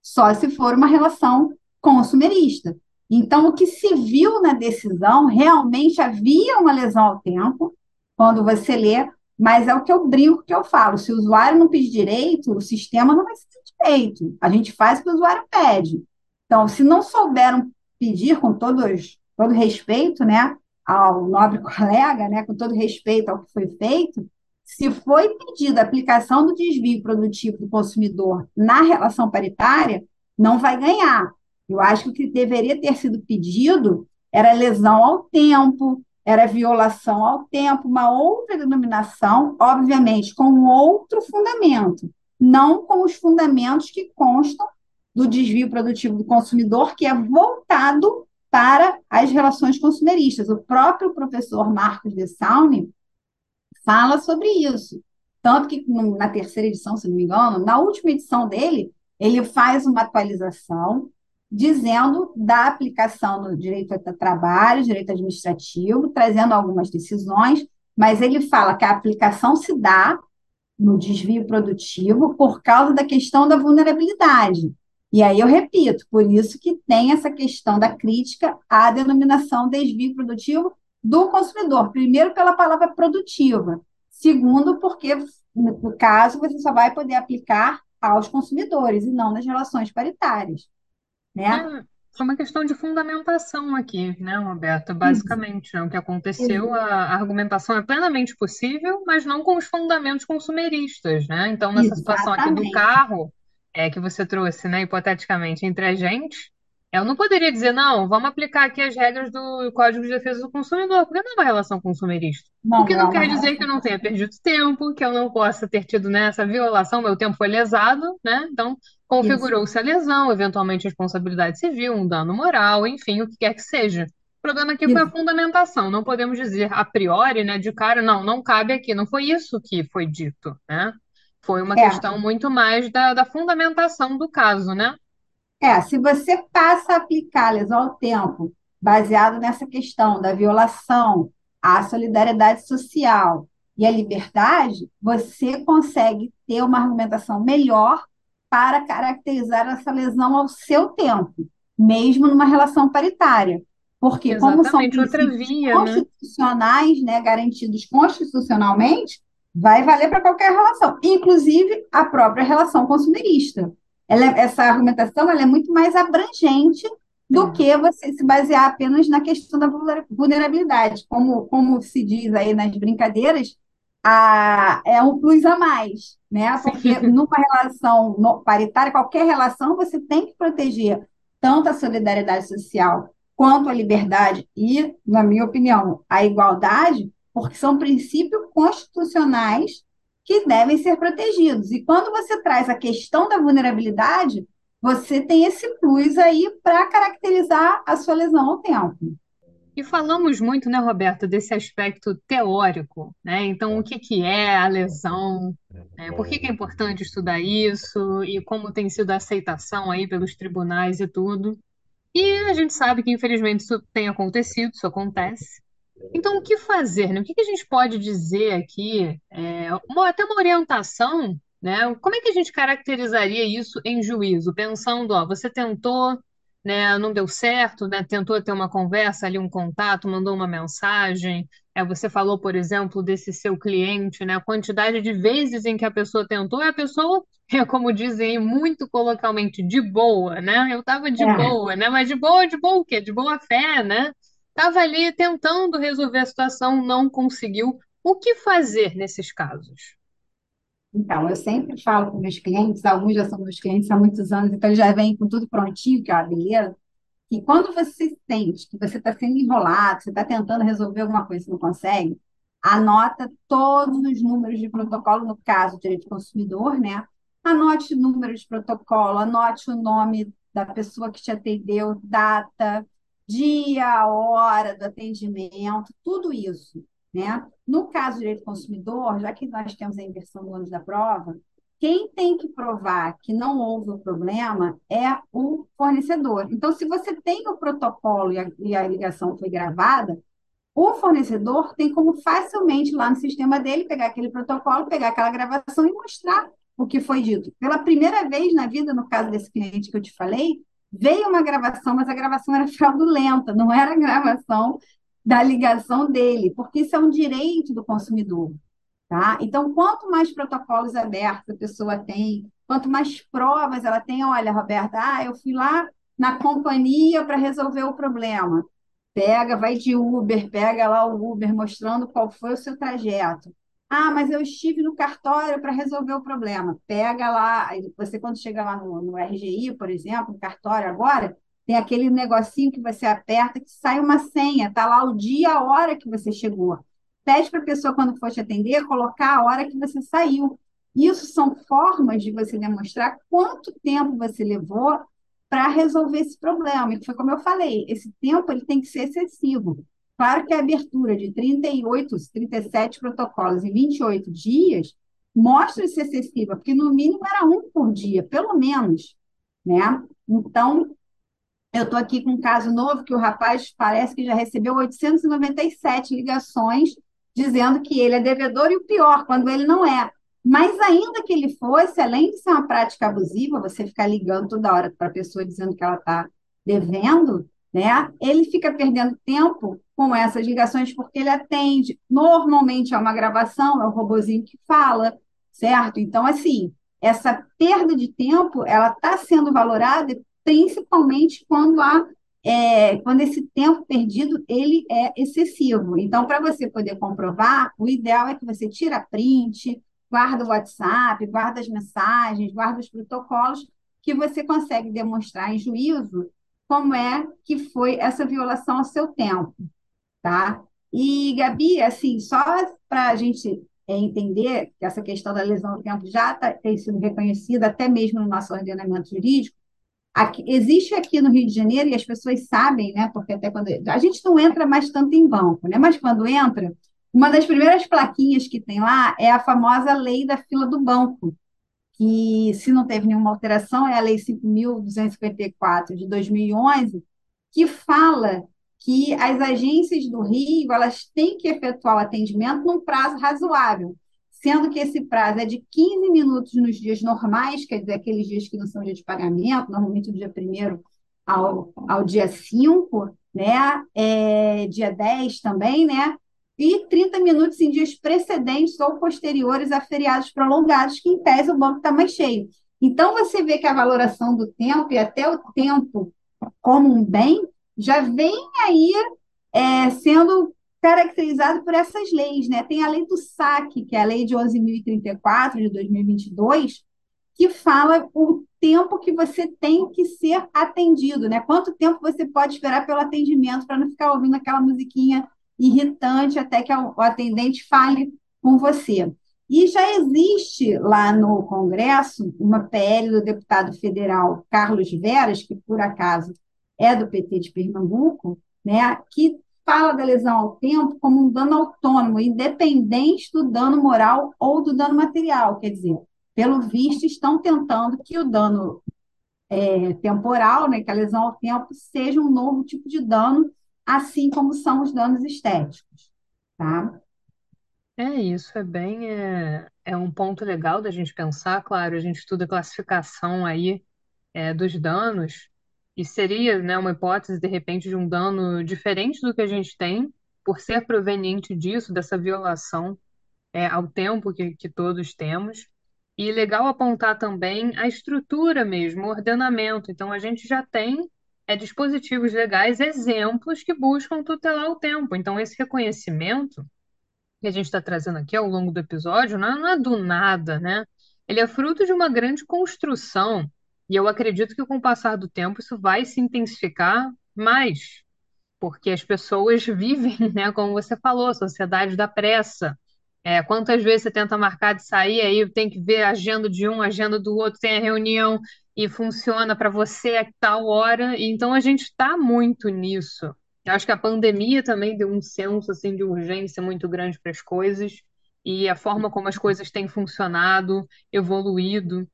só se for uma relação consumerista. Então, o que se viu na decisão realmente havia uma lesão ao tempo, quando você lê, mas é o que eu brinco que eu falo: se o usuário não pedir direito, o sistema não vai ser direito. A gente faz o que o usuário pede. Então, se não souberam pedir com todos, todo respeito, né, ao nobre colega, né, com todo respeito ao que foi feito, se foi pedida a aplicação do desvio produtivo do consumidor na relação paritária, não vai ganhar. Eu acho que o que deveria ter sido pedido era lesão ao tempo, era violação ao tempo, uma outra denominação, obviamente, com outro fundamento, não com os fundamentos que constam do desvio produtivo do consumidor, que é voltado para as relações consumeristas. O próprio professor Marcos de Saune fala sobre isso. Tanto que na terceira edição, se não me engano, na última edição dele, ele faz uma atualização dizendo da aplicação do direito ao trabalho, direito administrativo, trazendo algumas decisões, mas ele fala que a aplicação se dá no desvio produtivo por causa da questão da vulnerabilidade. E aí eu repito, por isso que tem essa questão da crítica à denominação desvio produtivo do consumidor. Primeiro, pela palavra produtiva. Segundo, porque, no caso, você só vai poder aplicar aos consumidores e não nas relações paritárias, né? foi uma questão de fundamentação aqui, né, Roberta? Ex- Basicamente, né, o que aconteceu, a a argumentação é plenamente possível, mas não com os fundamentos consumeristas, né? Então, nessa situação aqui do Exatamente. carro, é, que você trouxe, né, hipoteticamente, entre a gente, eu não poderia dizer, não, vamos aplicar aqui as regras do Código de Defesa do Consumidor, porque não é uma relação consumerista. O Não que é não uma quer dizer que eu não tenha perdido tempo, que eu não possa ter tido, né, essa violação, meu tempo foi lesado, né? Então, configurou-se a lesão, eventualmente responsabilidade civil, um dano moral, enfim, o que quer que seja. O problema aqui foi a fundamentação. Não podemos dizer a priori, né, de cara, não, não cabe aqui. Não foi isso que foi dito, né? Foi uma É, questão muito mais da, da fundamentação do caso, né? É, se você passa a aplicar a lesão ao tempo, baseado nessa questão da violação, a solidariedade social e a liberdade, você consegue ter uma argumentação melhor para caracterizar essa lesão ao seu tempo, mesmo numa relação paritária. Porque, como são Exatamente, princípios via, né? constitucionais, né, garantidos constitucionalmente, vai valer para qualquer relação, inclusive a própria relação consumerista. Ela é- essa argumentação ela é muito mais abrangente do É. que você se basear apenas na questão da vulner- vulnerabilidade. Como, como se diz aí nas brincadeiras, a, é um plus a mais, né? Porque numa relação no- paritária, qualquer relação, você tem que proteger tanto a solidariedade social quanto a liberdade e, na minha opinião, a igualdade, porque são princípios constitucionais que devem ser protegidos. E quando você traz a questão da vulnerabilidade, você tem esse plus aí para caracterizar a sua lesão ao tempo. E falamos muito, né, Roberto, desse aspecto teórico, né? Então, o que que é a lesão? né? Por que que é importante estudar isso? E como tem sido a aceitação aí pelos tribunais e tudo? E a gente sabe que, infelizmente, isso tem acontecido, isso acontece. Então, o que fazer, né? O que que a gente pode dizer aqui? É, uma- até uma orientação, né? Como é que a gente caracterizaria isso em juízo? Pensando, ó, você tentou, né? Não deu certo, né? Tentou ter uma conversa ali, um contato, mandou uma mensagem. É, você falou, por exemplo, desse seu cliente, né? A quantidade de vezes em que a pessoa tentou e a pessoa, é como dizem muito coloquialmente, de boa, né? Eu tava de É. boa, né? Mas de boa, de boa o quê? De boa fé, né? Estava ali tentando resolver a situação, não conseguiu. O que fazer nesses casos? Então, eu sempre falo com meus clientes, alguns já são meus clientes há muitos anos, então eles já vêm com tudo prontinho, que é uma beleza. E quando você sente que você está sendo enrolado, você está tentando resolver alguma coisa e não consegue, anota todos os números de protocolo, no caso, direito do consumidor, né? Anote o número de protocolo, anote o nome da pessoa que te atendeu, data, dia, hora do atendimento, tudo isso, né? No caso do direito do consumidor, já que nós temos a inversão do ônus da prova, quem tem que provar que não houve o problema é o fornecedor. Então, se você tem o protocolo e a, e a ligação foi gravada, o fornecedor tem como facilmente lá no sistema dele pegar aquele protocolo, pegar aquela gravação e mostrar o que foi dito. Pela primeira vez na vida, no caso desse cliente que eu te falei, veio uma gravação, mas a gravação era fraudulenta, não era a gravação da ligação dele, porque isso é um direito do consumidor. Tá? Então, quanto mais protocolos abertos a pessoa tem, quanto mais provas ela tem, olha, Roberta, ah, eu fui lá na companhia para resolver o problema. Pega, vai de Uber, pega lá o Uber mostrando qual foi o seu trajeto. Ah, mas eu estive no cartório para resolver o problema. Pega lá, você quando chega lá no, no RGI, por exemplo, no cartório agora, tem aquele negocinho que você aperta que sai uma senha, tá lá o dia, a hora que você chegou. Pede para a pessoa, quando for te atender, colocar a hora que você saiu. Isso são formas de você demonstrar quanto tempo você levou para resolver esse problema. E foi como eu falei, esse tempo ele tem que ser excessivo. Claro que a abertura de 38, 37 protocolos em 28 dias mostra ser excessiva, porque no mínimo era um por dia, pelo menos, né? Então, eu estou aqui com um caso novo que o rapaz parece que já recebeu 897 ligações dizendo que ele é devedor e o pior, quando ele não é. Mas ainda que ele fosse, além de ser uma prática abusiva, você ficar ligando toda hora para a pessoa dizendo que ela está devendo, né? Ele fica perdendo tempo com essas ligações porque ele atende. Normalmente é uma gravação, é o robozinho que fala, certo? Então, assim, essa perda de tempo, ela está sendo valorada principalmente quando há é, quando esse tempo perdido ele é excessivo. Então, para você poder comprovar, o ideal é que você tira print, guarda o WhatsApp, guarda as mensagens, guarda os protocolos, que você consegue demonstrar em juízo como é que foi essa violação ao seu tempo, tá? E, Gabi, assim, só para a gente é, entender que essa questão da lesão ao tempo já tá, tem sido reconhecida até mesmo no nosso ordenamento jurídico, Aqui, existe aqui no Rio de Janeiro, e as pessoas sabem, né? Porque até quando. A gente não entra mais tanto em banco, né? Mas quando entra, uma das primeiras plaquinhas que tem lá é a famosa lei da fila do banco, que, se não teve nenhuma alteração, é a Lei 5.254 de 2011, que fala que as agências do Rio elas têm que efetuar o atendimento num prazo razoável, sendo que esse prazo é de 15 minutos nos dias normais, quer dizer, aqueles dias que não são dia de pagamento, normalmente do dia 1 ao, ao dia 5, né? É, dia 10 também, né? E 30 minutos em dias precedentes ou posteriores a feriados prolongados, que em tese o banco está mais cheio. Então, você vê que a valoração do tempo e até o tempo como um bem já vem aí é, sendo caracterizado por essas leis, né? Tem a lei do saque, que é a lei de 11.034 de 2022, que fala o tempo que você tem que ser atendido, né? Quanto tempo você pode esperar pelo atendimento para não ficar ouvindo aquela musiquinha irritante até que o atendente fale com você. E já existe lá no Congresso uma PL do deputado federal Carlos Veras, que por acaso é do PT de Pernambuco, né, que fala da lesão ao tempo como um dano autônomo, independente do dano moral ou do dano material. Quer dizer, pelo visto, estão tentando que o dano é, temporal, né, que a lesão ao tempo, seja um novo tipo de dano, assim como são os danos estéticos. Tá? É isso, é bem, é, é um ponto legal da gente pensar, claro, a gente estuda classificação aí é, dos danos, e seria, né, uma hipótese, de repente, de um dano diferente do que a gente tem, por ser proveniente disso, dessa violação é, ao tempo que, que todos temos. E legal apontar também a estrutura mesmo, o ordenamento. Então, a gente já tem é, dispositivos legais, exemplos que buscam tutelar o tempo. Então, esse reconhecimento que a gente está trazendo aqui ao longo do episódio não é, não é do nada, né? Ele é fruto de uma grande construção e eu acredito que com o passar do tempo isso vai se intensificar mais, porque as pessoas vivem, né, como você falou, sociedade da pressa. É, quantas vezes você tenta marcar de sair, aí tem que ver a agenda de um, a agenda do outro, tem a reunião e funciona para você a tal hora. Então a gente está muito nisso. Eu acho que a pandemia também deu um senso assim de urgência muito grande para as coisas e a forma como as coisas têm funcionado, evoluído.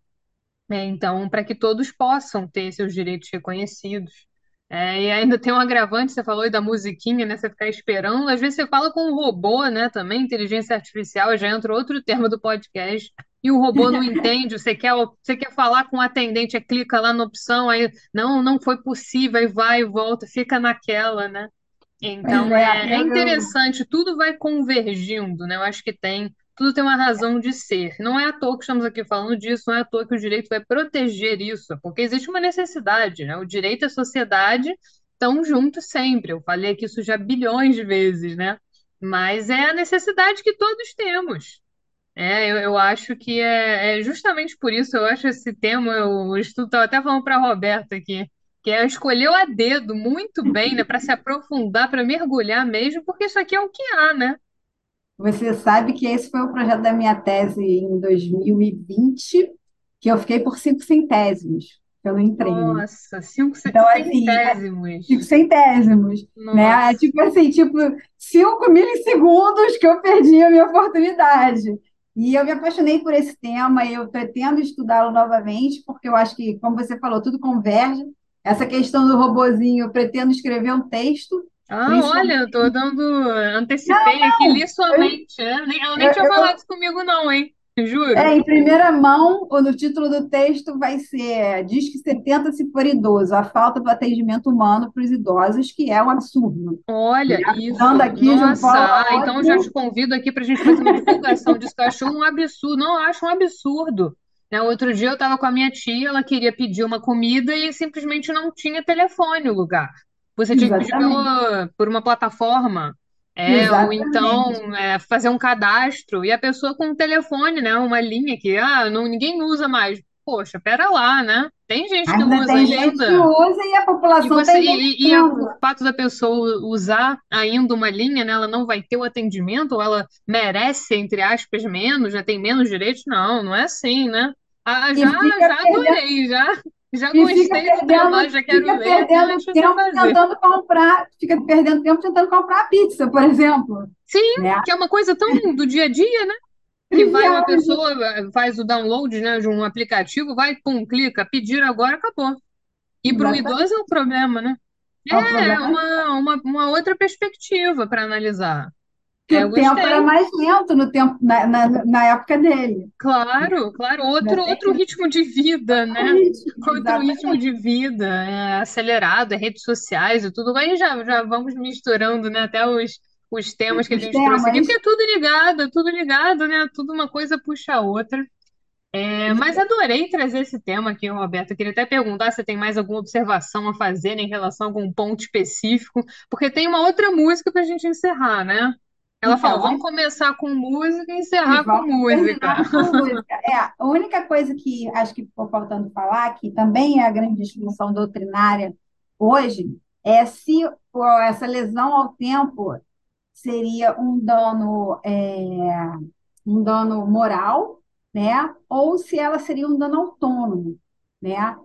É, então, para que todos possam ter seus direitos reconhecidos. É, e ainda tem um agravante, você falou aí da musiquinha, né? Você ficar esperando. Às vezes você fala com um robô, né? Também, inteligência artificial, já entra outro termo do podcast. E o robô não entende, você quer, você quer falar com o atendente, clica lá na opção, aí não, não foi possível, aí vai e volta, fica naquela, né? Então é, é interessante, tudo vai convergindo, né? Eu acho que tem tudo tem uma razão de ser. Não é à toa que estamos aqui falando disso, não é à toa que o direito vai proteger isso, porque existe uma necessidade, né? O direito e a sociedade estão juntos sempre. Eu falei aqui isso já bilhões de vezes, né? Mas é a necessidade que todos temos. É, eu, eu acho que é, é justamente por isso, eu acho esse tema, eu estudo, estava até falando para a Roberta aqui, que é escolheu a dedo muito bem, né, para se aprofundar, para mergulhar mesmo, porque isso aqui é o que há, né? Você sabe que esse foi o projeto da minha tese em 2020, que eu fiquei por cinco centésimos, que eu não entrei. Né? Nossa, cinco então, assim, centésimos. Cinco centésimos. Né? É tipo assim, tipo, cinco milissegundos que eu perdi a minha oportunidade. E eu me apaixonei por esse tema, e eu pretendo estudá-lo novamente, porque eu acho que, como você falou, tudo converge. Essa questão do robozinho, eu pretendo escrever um texto ah, olha, eu tô dando. Antecipei não, aqui, li sua mente. Né? Ela nem eu, tinha eu, falado isso comigo, não, hein? Juro. É, em primeira mão, no título do texto vai ser Diz que 70 se for idoso, a falta do atendimento humano para os idosos, que é um absurdo. Olha, isso. Aqui, Nossa, ah, então já te convido aqui para a gente fazer uma divulgação disso, que eu acho um absurdo. Não, eu acho um absurdo. Né, outro dia eu estava com a minha tia, ela queria pedir uma comida e simplesmente não tinha telefone o lugar. Você tinha que pedir pelo, por uma plataforma, é, ou então é, fazer um cadastro, e a pessoa com um telefone, né? Uma linha que ah, não, ninguém usa mais. Poxa, pera lá, né? Tem gente que ainda usa tem ainda. gente que usa e a população e, você, e, e o fato da pessoa usar ainda uma linha, né? Ela não vai ter o atendimento, ou ela merece, entre aspas, menos, já tem menos direitos? Não, não é assim, né? Ah, já, já adorei, já. Já gostei perdendo, já quero fica ler, perdendo tempo tentando comprar, fica perdendo tempo tentando comprar a pizza, por exemplo, Sim, né? que é uma coisa tão do dia a dia, né? Que vai uma Trivial, pessoa, eh, faz o download, né, de um aplicativo, vai, pum, clica, pedir agora, acabou. E para o idoso é o problema, né? É É problema uma, uma, uma outra perspectiva para analisar. Que É, eu o tempo era gostei. mais lento no tempo, na, na, na época dele. Claro, claro, outro, tem outro ritmo de vida, né? ritmo, Outro ritmo exatamente. de vida, é acelerado, é redes sociais e tudo. Aí já, já vamos misturando, né, até os, os temas que a gente trouxe aqui, temas. porque é tudo ligado, é tudo ligado, né? Tudo uma coisa puxa a outra. É, mas adorei trazer esse tema aqui, Roberto. Eu queria até perguntar se tem mais alguma observação a fazer em relação a algum ponto específico, porque tem uma outra música para a gente encerrar, né? Ela falou: Então, vamos começar com música e E encerrar com música. com música. É, a única coisa que acho que ficou faltando falar, que também é a grande discussão doutrinária hoje, é se essa lesão ao tempo seria um dano, é, um dano moral, né? Ou se ela seria um dano autônomo, né?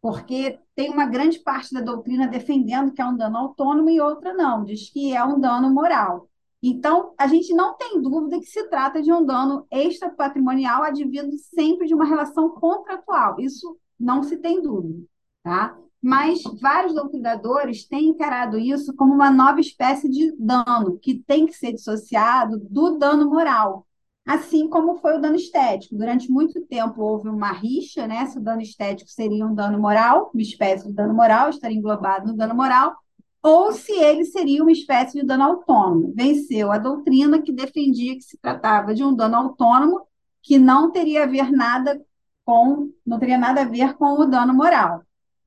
porque tem uma grande parte da doutrina defendendo que é um dano autônomo e outra não, diz que é um dano moral. Então, a gente não tem dúvida que se trata de um dano extrapatrimonial advindo sempre de uma relação contratual. Isso não se tem dúvida, tá? Mas vários doutrinadores têm encarado isso como uma nova espécie de dano que tem que ser dissociado do dano moral assim como foi o dano estético. Durante muito tempo houve uma rixa, né? Se o dano estético seria um dano moral, uma espécie de dano moral, estaria englobado no dano moral, ou se ele seria uma espécie de dano autônomo. Venceu a doutrina que defendia que se tratava de um dano autônomo que não teria a ver nada com, não teria nada a ver com o dano moral.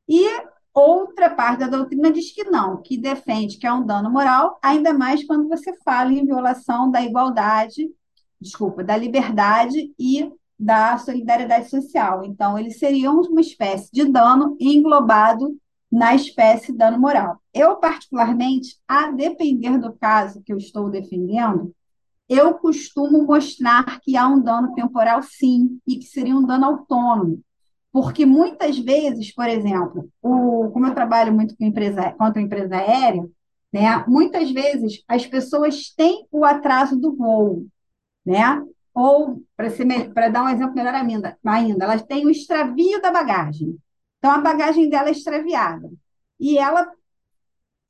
E outra parte da doutrina diz que não, que defende que é um dano moral, ainda mais quando você fala em violação da igualdade desculpa, da liberdade e da solidariedade social. Então, eles seriam uma espécie de dano englobado na espécie dano moral. Eu, particularmente, a depender do caso que eu estou defendendo, eu costumo mostrar que há um dano temporal, sim, e que seria um dano autônomo. Porque muitas vezes, por exemplo, o, como eu trabalho muito com empresa, contra a empresa aérea, né, muitas vezes as pessoas têm o atraso do voo né? Ou, para dar um exemplo melhor ainda, ainda, elas têm o extravio da bagagem. Então, a bagagem dela é extraviada. E ela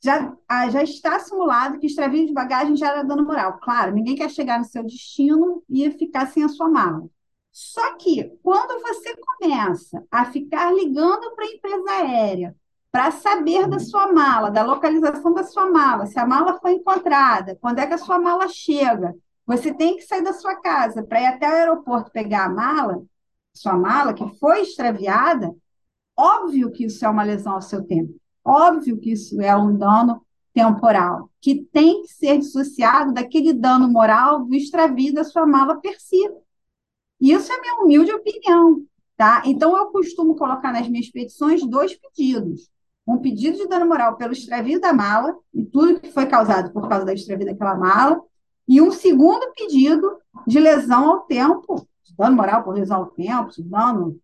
já, já está simulado que extravio de bagagem já era dano moral. Claro, ninguém quer chegar no seu destino e ficar sem a sua mala. Só que, quando você começa a ficar ligando para a empresa aérea para saber da sua mala, da localização da sua mala, se a mala foi encontrada, quando é que a sua mala chega, você tem que sair da sua casa para ir até o aeroporto pegar a mala, sua mala que foi extraviada. Óbvio que isso é uma lesão ao seu tempo. Óbvio que isso é um dano temporal, que tem que ser dissociado daquele dano moral do extravio da sua mala per. Isso é minha humilde opinião, tá? Então, eu costumo colocar nas minhas petições dois pedidos. Um pedido de dano moral pelo extravio da mala e tudo que foi causado por causa da extravio daquela mala, e um segundo pedido de lesão ao tempo, de dano moral por lesão ao tempo, de dano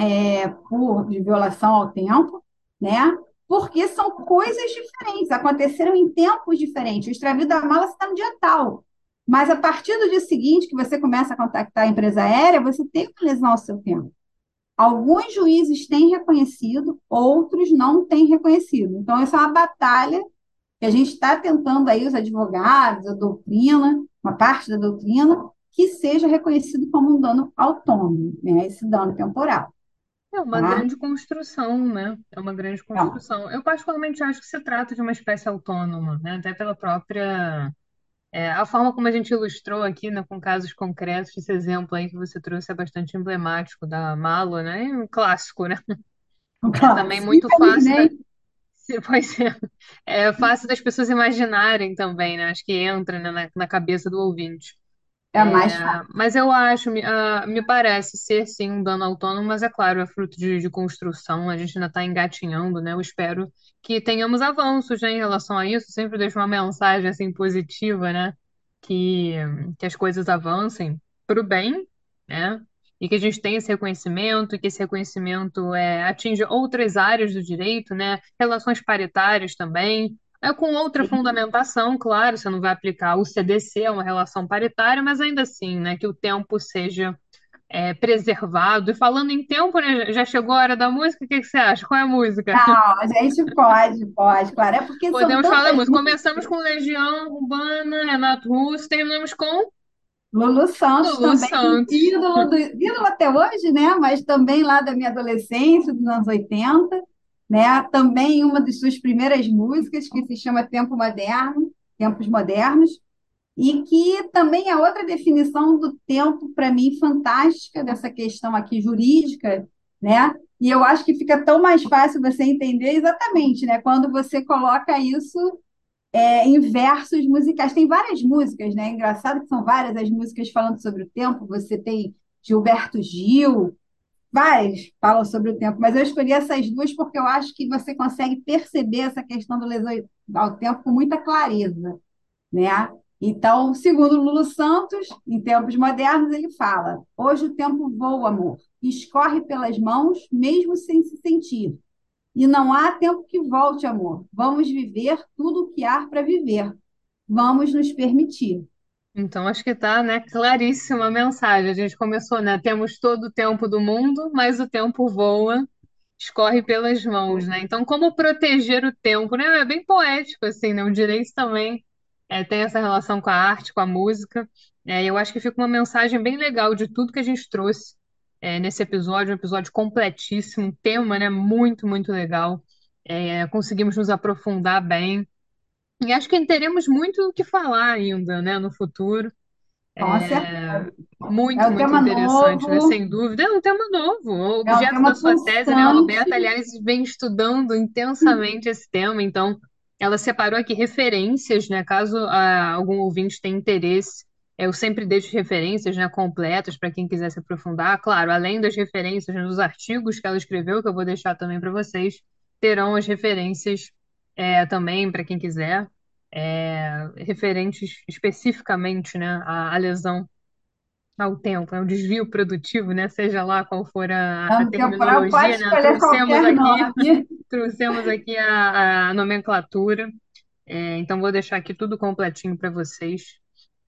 é, por de violação ao tempo, né? Porque são coisas diferentes, aconteceram em tempos diferentes. O extravio da mala está no dia tal. Mas a partir do dia seguinte que você começa a contactar a empresa aérea, você tem uma lesão ao seu tempo. Alguns juízes têm reconhecido, outros não têm reconhecido. Então, essa é uma batalha que a gente está tentando aí, os advogados, a doutrina, uma parte da doutrina, que seja reconhecido como um dano autônomo, né? esse dano temporal. É uma grande construção, né? É uma grande construção. Eu particularmente acho que se trata de uma espécie autônoma, né? Até pela própria é, a forma como a gente ilustrou aqui, né, com casos concretos, esse exemplo aí que você trouxe é bastante emblemático da Malo, né? E um clássico, né? É claro, também muito fácil da, pois é, é fácil das pessoas imaginarem também, né? Acho que entra, né, na, na cabeça do ouvinte. É mais fácil. Mas eu acho, me, ah, me parece ser sim um dano autônomo, mas é claro, é fruto de, de construção, a gente ainda está engatinhando, né? Eu espero que tenhamos avanços, né, em relação a isso. Sempre deixo uma mensagem assim positiva, né? Que, que as coisas avancem para o bem, né? e que a gente tem esse reconhecimento, e que esse reconhecimento é, atinge outras áreas do direito, né? Relações paritárias também, é com outra fundamentação, claro, você não vai aplicar o CDC, é uma relação paritária, mas ainda assim, né, que o tempo seja é, preservado. E falando em tempo, né, já chegou a hora da música, o que que você acha? Qual é a música? Não, a gente pode, pode, claro. É porque são Podemos falar da tantas música. Começamos com Legião Urbana, Renato Russo, terminamos com Lulu Santos Lulu também, Santos. ídolo, do, ídolo até hoje, né? Mas também lá da minha adolescência, dos anos 80, né? Também uma de suas primeiras músicas, que se chama Tempo Moderno, Tempos Modernos, e que também é outra definição do tempo, para mim, fantástica, dessa questão aqui jurídica, né? E eu acho que fica tão mais fácil você entender exatamente, né? Quando você coloca isso é, em versos musicais. Tem várias músicas, né? Engraçado que são várias as músicas falando sobre o tempo. Você tem Gilberto Gil, várias falam sobre o tempo, mas eu escolhi essas duas porque eu acho que você consegue perceber essa questão do lesão ao tempo com muita clareza, né? Então, segundo Lulu Santos, em tempos modernos, ele fala: hoje o tempo voa, amor, escorre pelas mãos, mesmo sem se sentir. E não há tempo que volte, amor. Vamos viver tudo o que há para viver. Vamos nos permitir. Então, acho que tá, né, claríssima a mensagem. A gente começou, né? Temos todo o tempo do mundo, mas o tempo voa, escorre pelas mãos, né? Então, como proteger o tempo, né? É bem poético, assim, né? O direito também é, tem essa relação com a arte, com a música. É, eu acho que fica uma mensagem bem legal de tudo que a gente trouxe é, nesse episódio, um episódio completíssimo, um tema, né, muito, muito legal. É, conseguimos nos aprofundar bem. E acho que teremos muito o que falar ainda, né, no futuro. Com certeza. É Muito, um muito tema interessante, né? novo, Sem dúvida. É um tema novo. O é um objeto da tema sua tese, né? A. Roberta, aliás, vem estudando intensamente esse tema, então ela separou aqui referências, né? Caso ah, algum ouvinte tenha interesse, eu sempre deixo referências, né, completas para quem quiser se aprofundar. Claro, além das referências nos artigos que ela escreveu, que eu vou deixar também para vocês, terão as referências é, também para quem quiser é, referentes especificamente, né, à, à lesão ao tempo, ao desvio produtivo, né, seja lá qual for a, a pode terminologia, né, escolher trouxemos qualquer aqui, nome. trouxemos aqui a, a nomenclatura, é, então vou deixar aqui tudo completinho para vocês.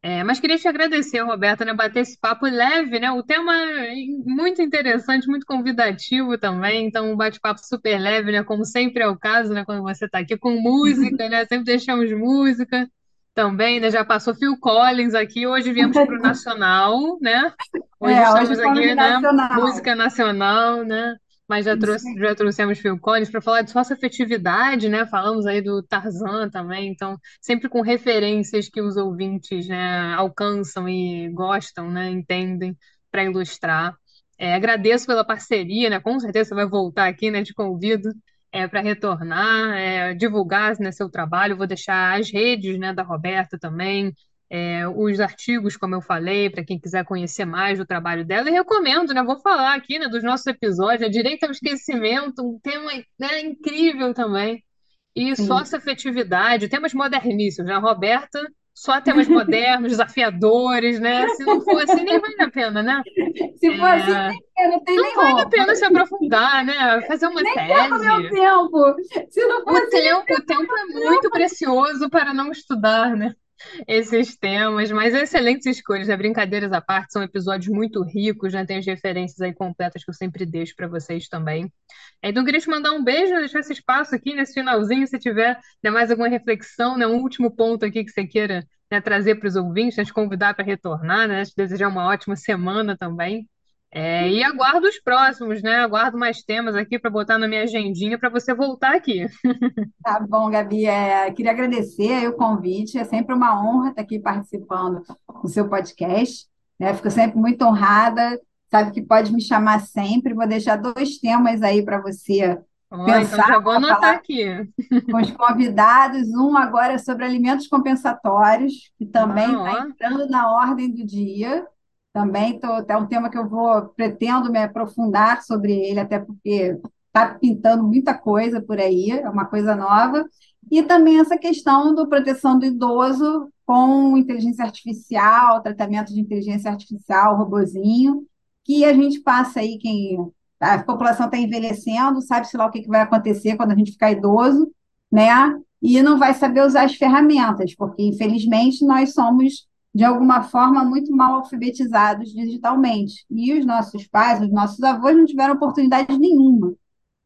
É, mas queria te agradecer, Roberta, né, bater esse papo leve, né? O tema é muito interessante, muito convidativo também, então um bate-papo super leve, né? Como sempre é o caso, né? Quando você está aqui com música, né? Sempre deixamos música também, né? Já passou Phil Collins aqui, hoje viemos para o Nacional, né? Hoje É, hoje estamos fomos aqui, né? nacional. Música nacional, né? Mas já trouxe, já trouxemos Phil Collins para falar de sócio-afetividade, né? Falamos aí do Tarzan também, então sempre com referências que os ouvintes, né, alcançam e gostam, né? Entendem para ilustrar. É, agradeço pela parceria, né? Com certeza você vai voltar aqui, né? Te convido é, para retornar, é, divulgar, né, seu trabalho. Vou deixar as redes, né, da Roberta também, é, os artigos, como eu falei, para quem quiser conhecer mais do trabalho dela. E recomendo, né? Vou falar aqui, né, dos nossos episódios, né, Direito ao Esquecimento, um tema, né, incrível também. E sim. sócio-afetividade, temas moderníssimos, né? A Roberta, só temas modernos, desafiadores, né? Se não for assim, nem vale a pena, né? Se for assim, É, nem- não tem não nem vale a pena se aprofundar, né? Fazer uma Nem perco meu tese. tempo. Se não for O assim, nem tempo, o tempo é muito precioso para não estudar, né? Esses temas, mas excelentes escolhas, né? Brincadeiras à parte, são episódios muito ricos, né? Tem as referências aí completas que eu sempre deixo para vocês também. É, Então, queria te mandar um beijo, deixar esse espaço aqui nesse finalzinho, se tiver né, mais alguma reflexão, né? Um último ponto aqui que você queira né, trazer para os ouvintes, né, te convidar para retornar, né? Te desejar uma ótima semana também. É, e aguardo os próximos, né? Aguardo mais temas aqui para botar na minha agendinha para você voltar aqui. Tá bom, Gabi. É, queria agradecer o convite. É sempre uma honra estar aqui participando do seu podcast. né? Fico sempre muito honrada. Sabe que pode me chamar sempre. Vou deixar dois temas aí para você então pensar, já vou anotar falar aqui. com os convidados. Um agora é sobre alimentos compensatórios, que também está Ah, ó. entrando na ordem do dia. Também tô, é um tema que eu vou pretendo me aprofundar sobre ele, até porque está pintando muita coisa por aí, é uma coisa nova. E também essa questão do proteção do idoso com inteligência artificial, tratamento de inteligência artificial, robozinho. que a gente passa aí, quem a população está envelhecendo, sabe-se lá o que, que vai acontecer quando a gente ficar idoso, né? E não vai saber usar as ferramentas, porque infelizmente nós somos, de alguma forma, muito mal alfabetizados digitalmente. E os nossos pais, os nossos avós não tiveram oportunidade nenhuma,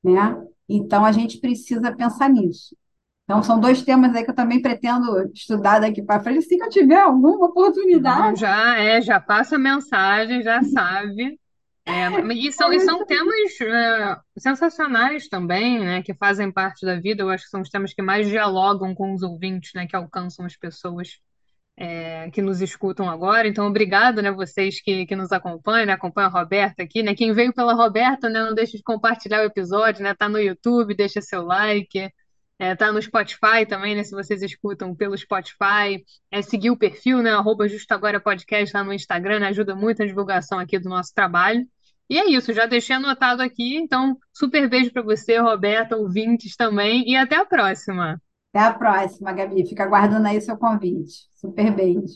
né? Então a gente precisa pensar nisso. Então, são dois temas aí que eu também pretendo estudar daqui para frente, assim que eu tiver alguma Não, oportunidade. já é, já passa a mensagem, já sabe. É, e são, e são temas é, sensacionais também, né, que fazem parte da vida. Eu acho que são os temas que mais dialogam com os ouvintes, né, que alcançam as pessoas é, que nos escutam agora. Então, obrigado, né, vocês que, que nos acompanham, né, acompanham a Roberta aqui, né. Quem veio pela Roberta, né, não deixe de compartilhar o episódio, né, tá no YouTube, deixa seu like. É, tá no Spotify também, né? Se vocês escutam pelo Spotify, é seguir o perfil, né? Arroba Justo Agora Podcast lá no Instagram, né? Ajuda muito a divulgação aqui do nosso trabalho. E é isso, já deixei anotado aqui. Então, super beijo para você, Roberta, ouvintes também, e até a próxima. Até a próxima, Gabi. Fica aguardando aí seu convite. Super beijo.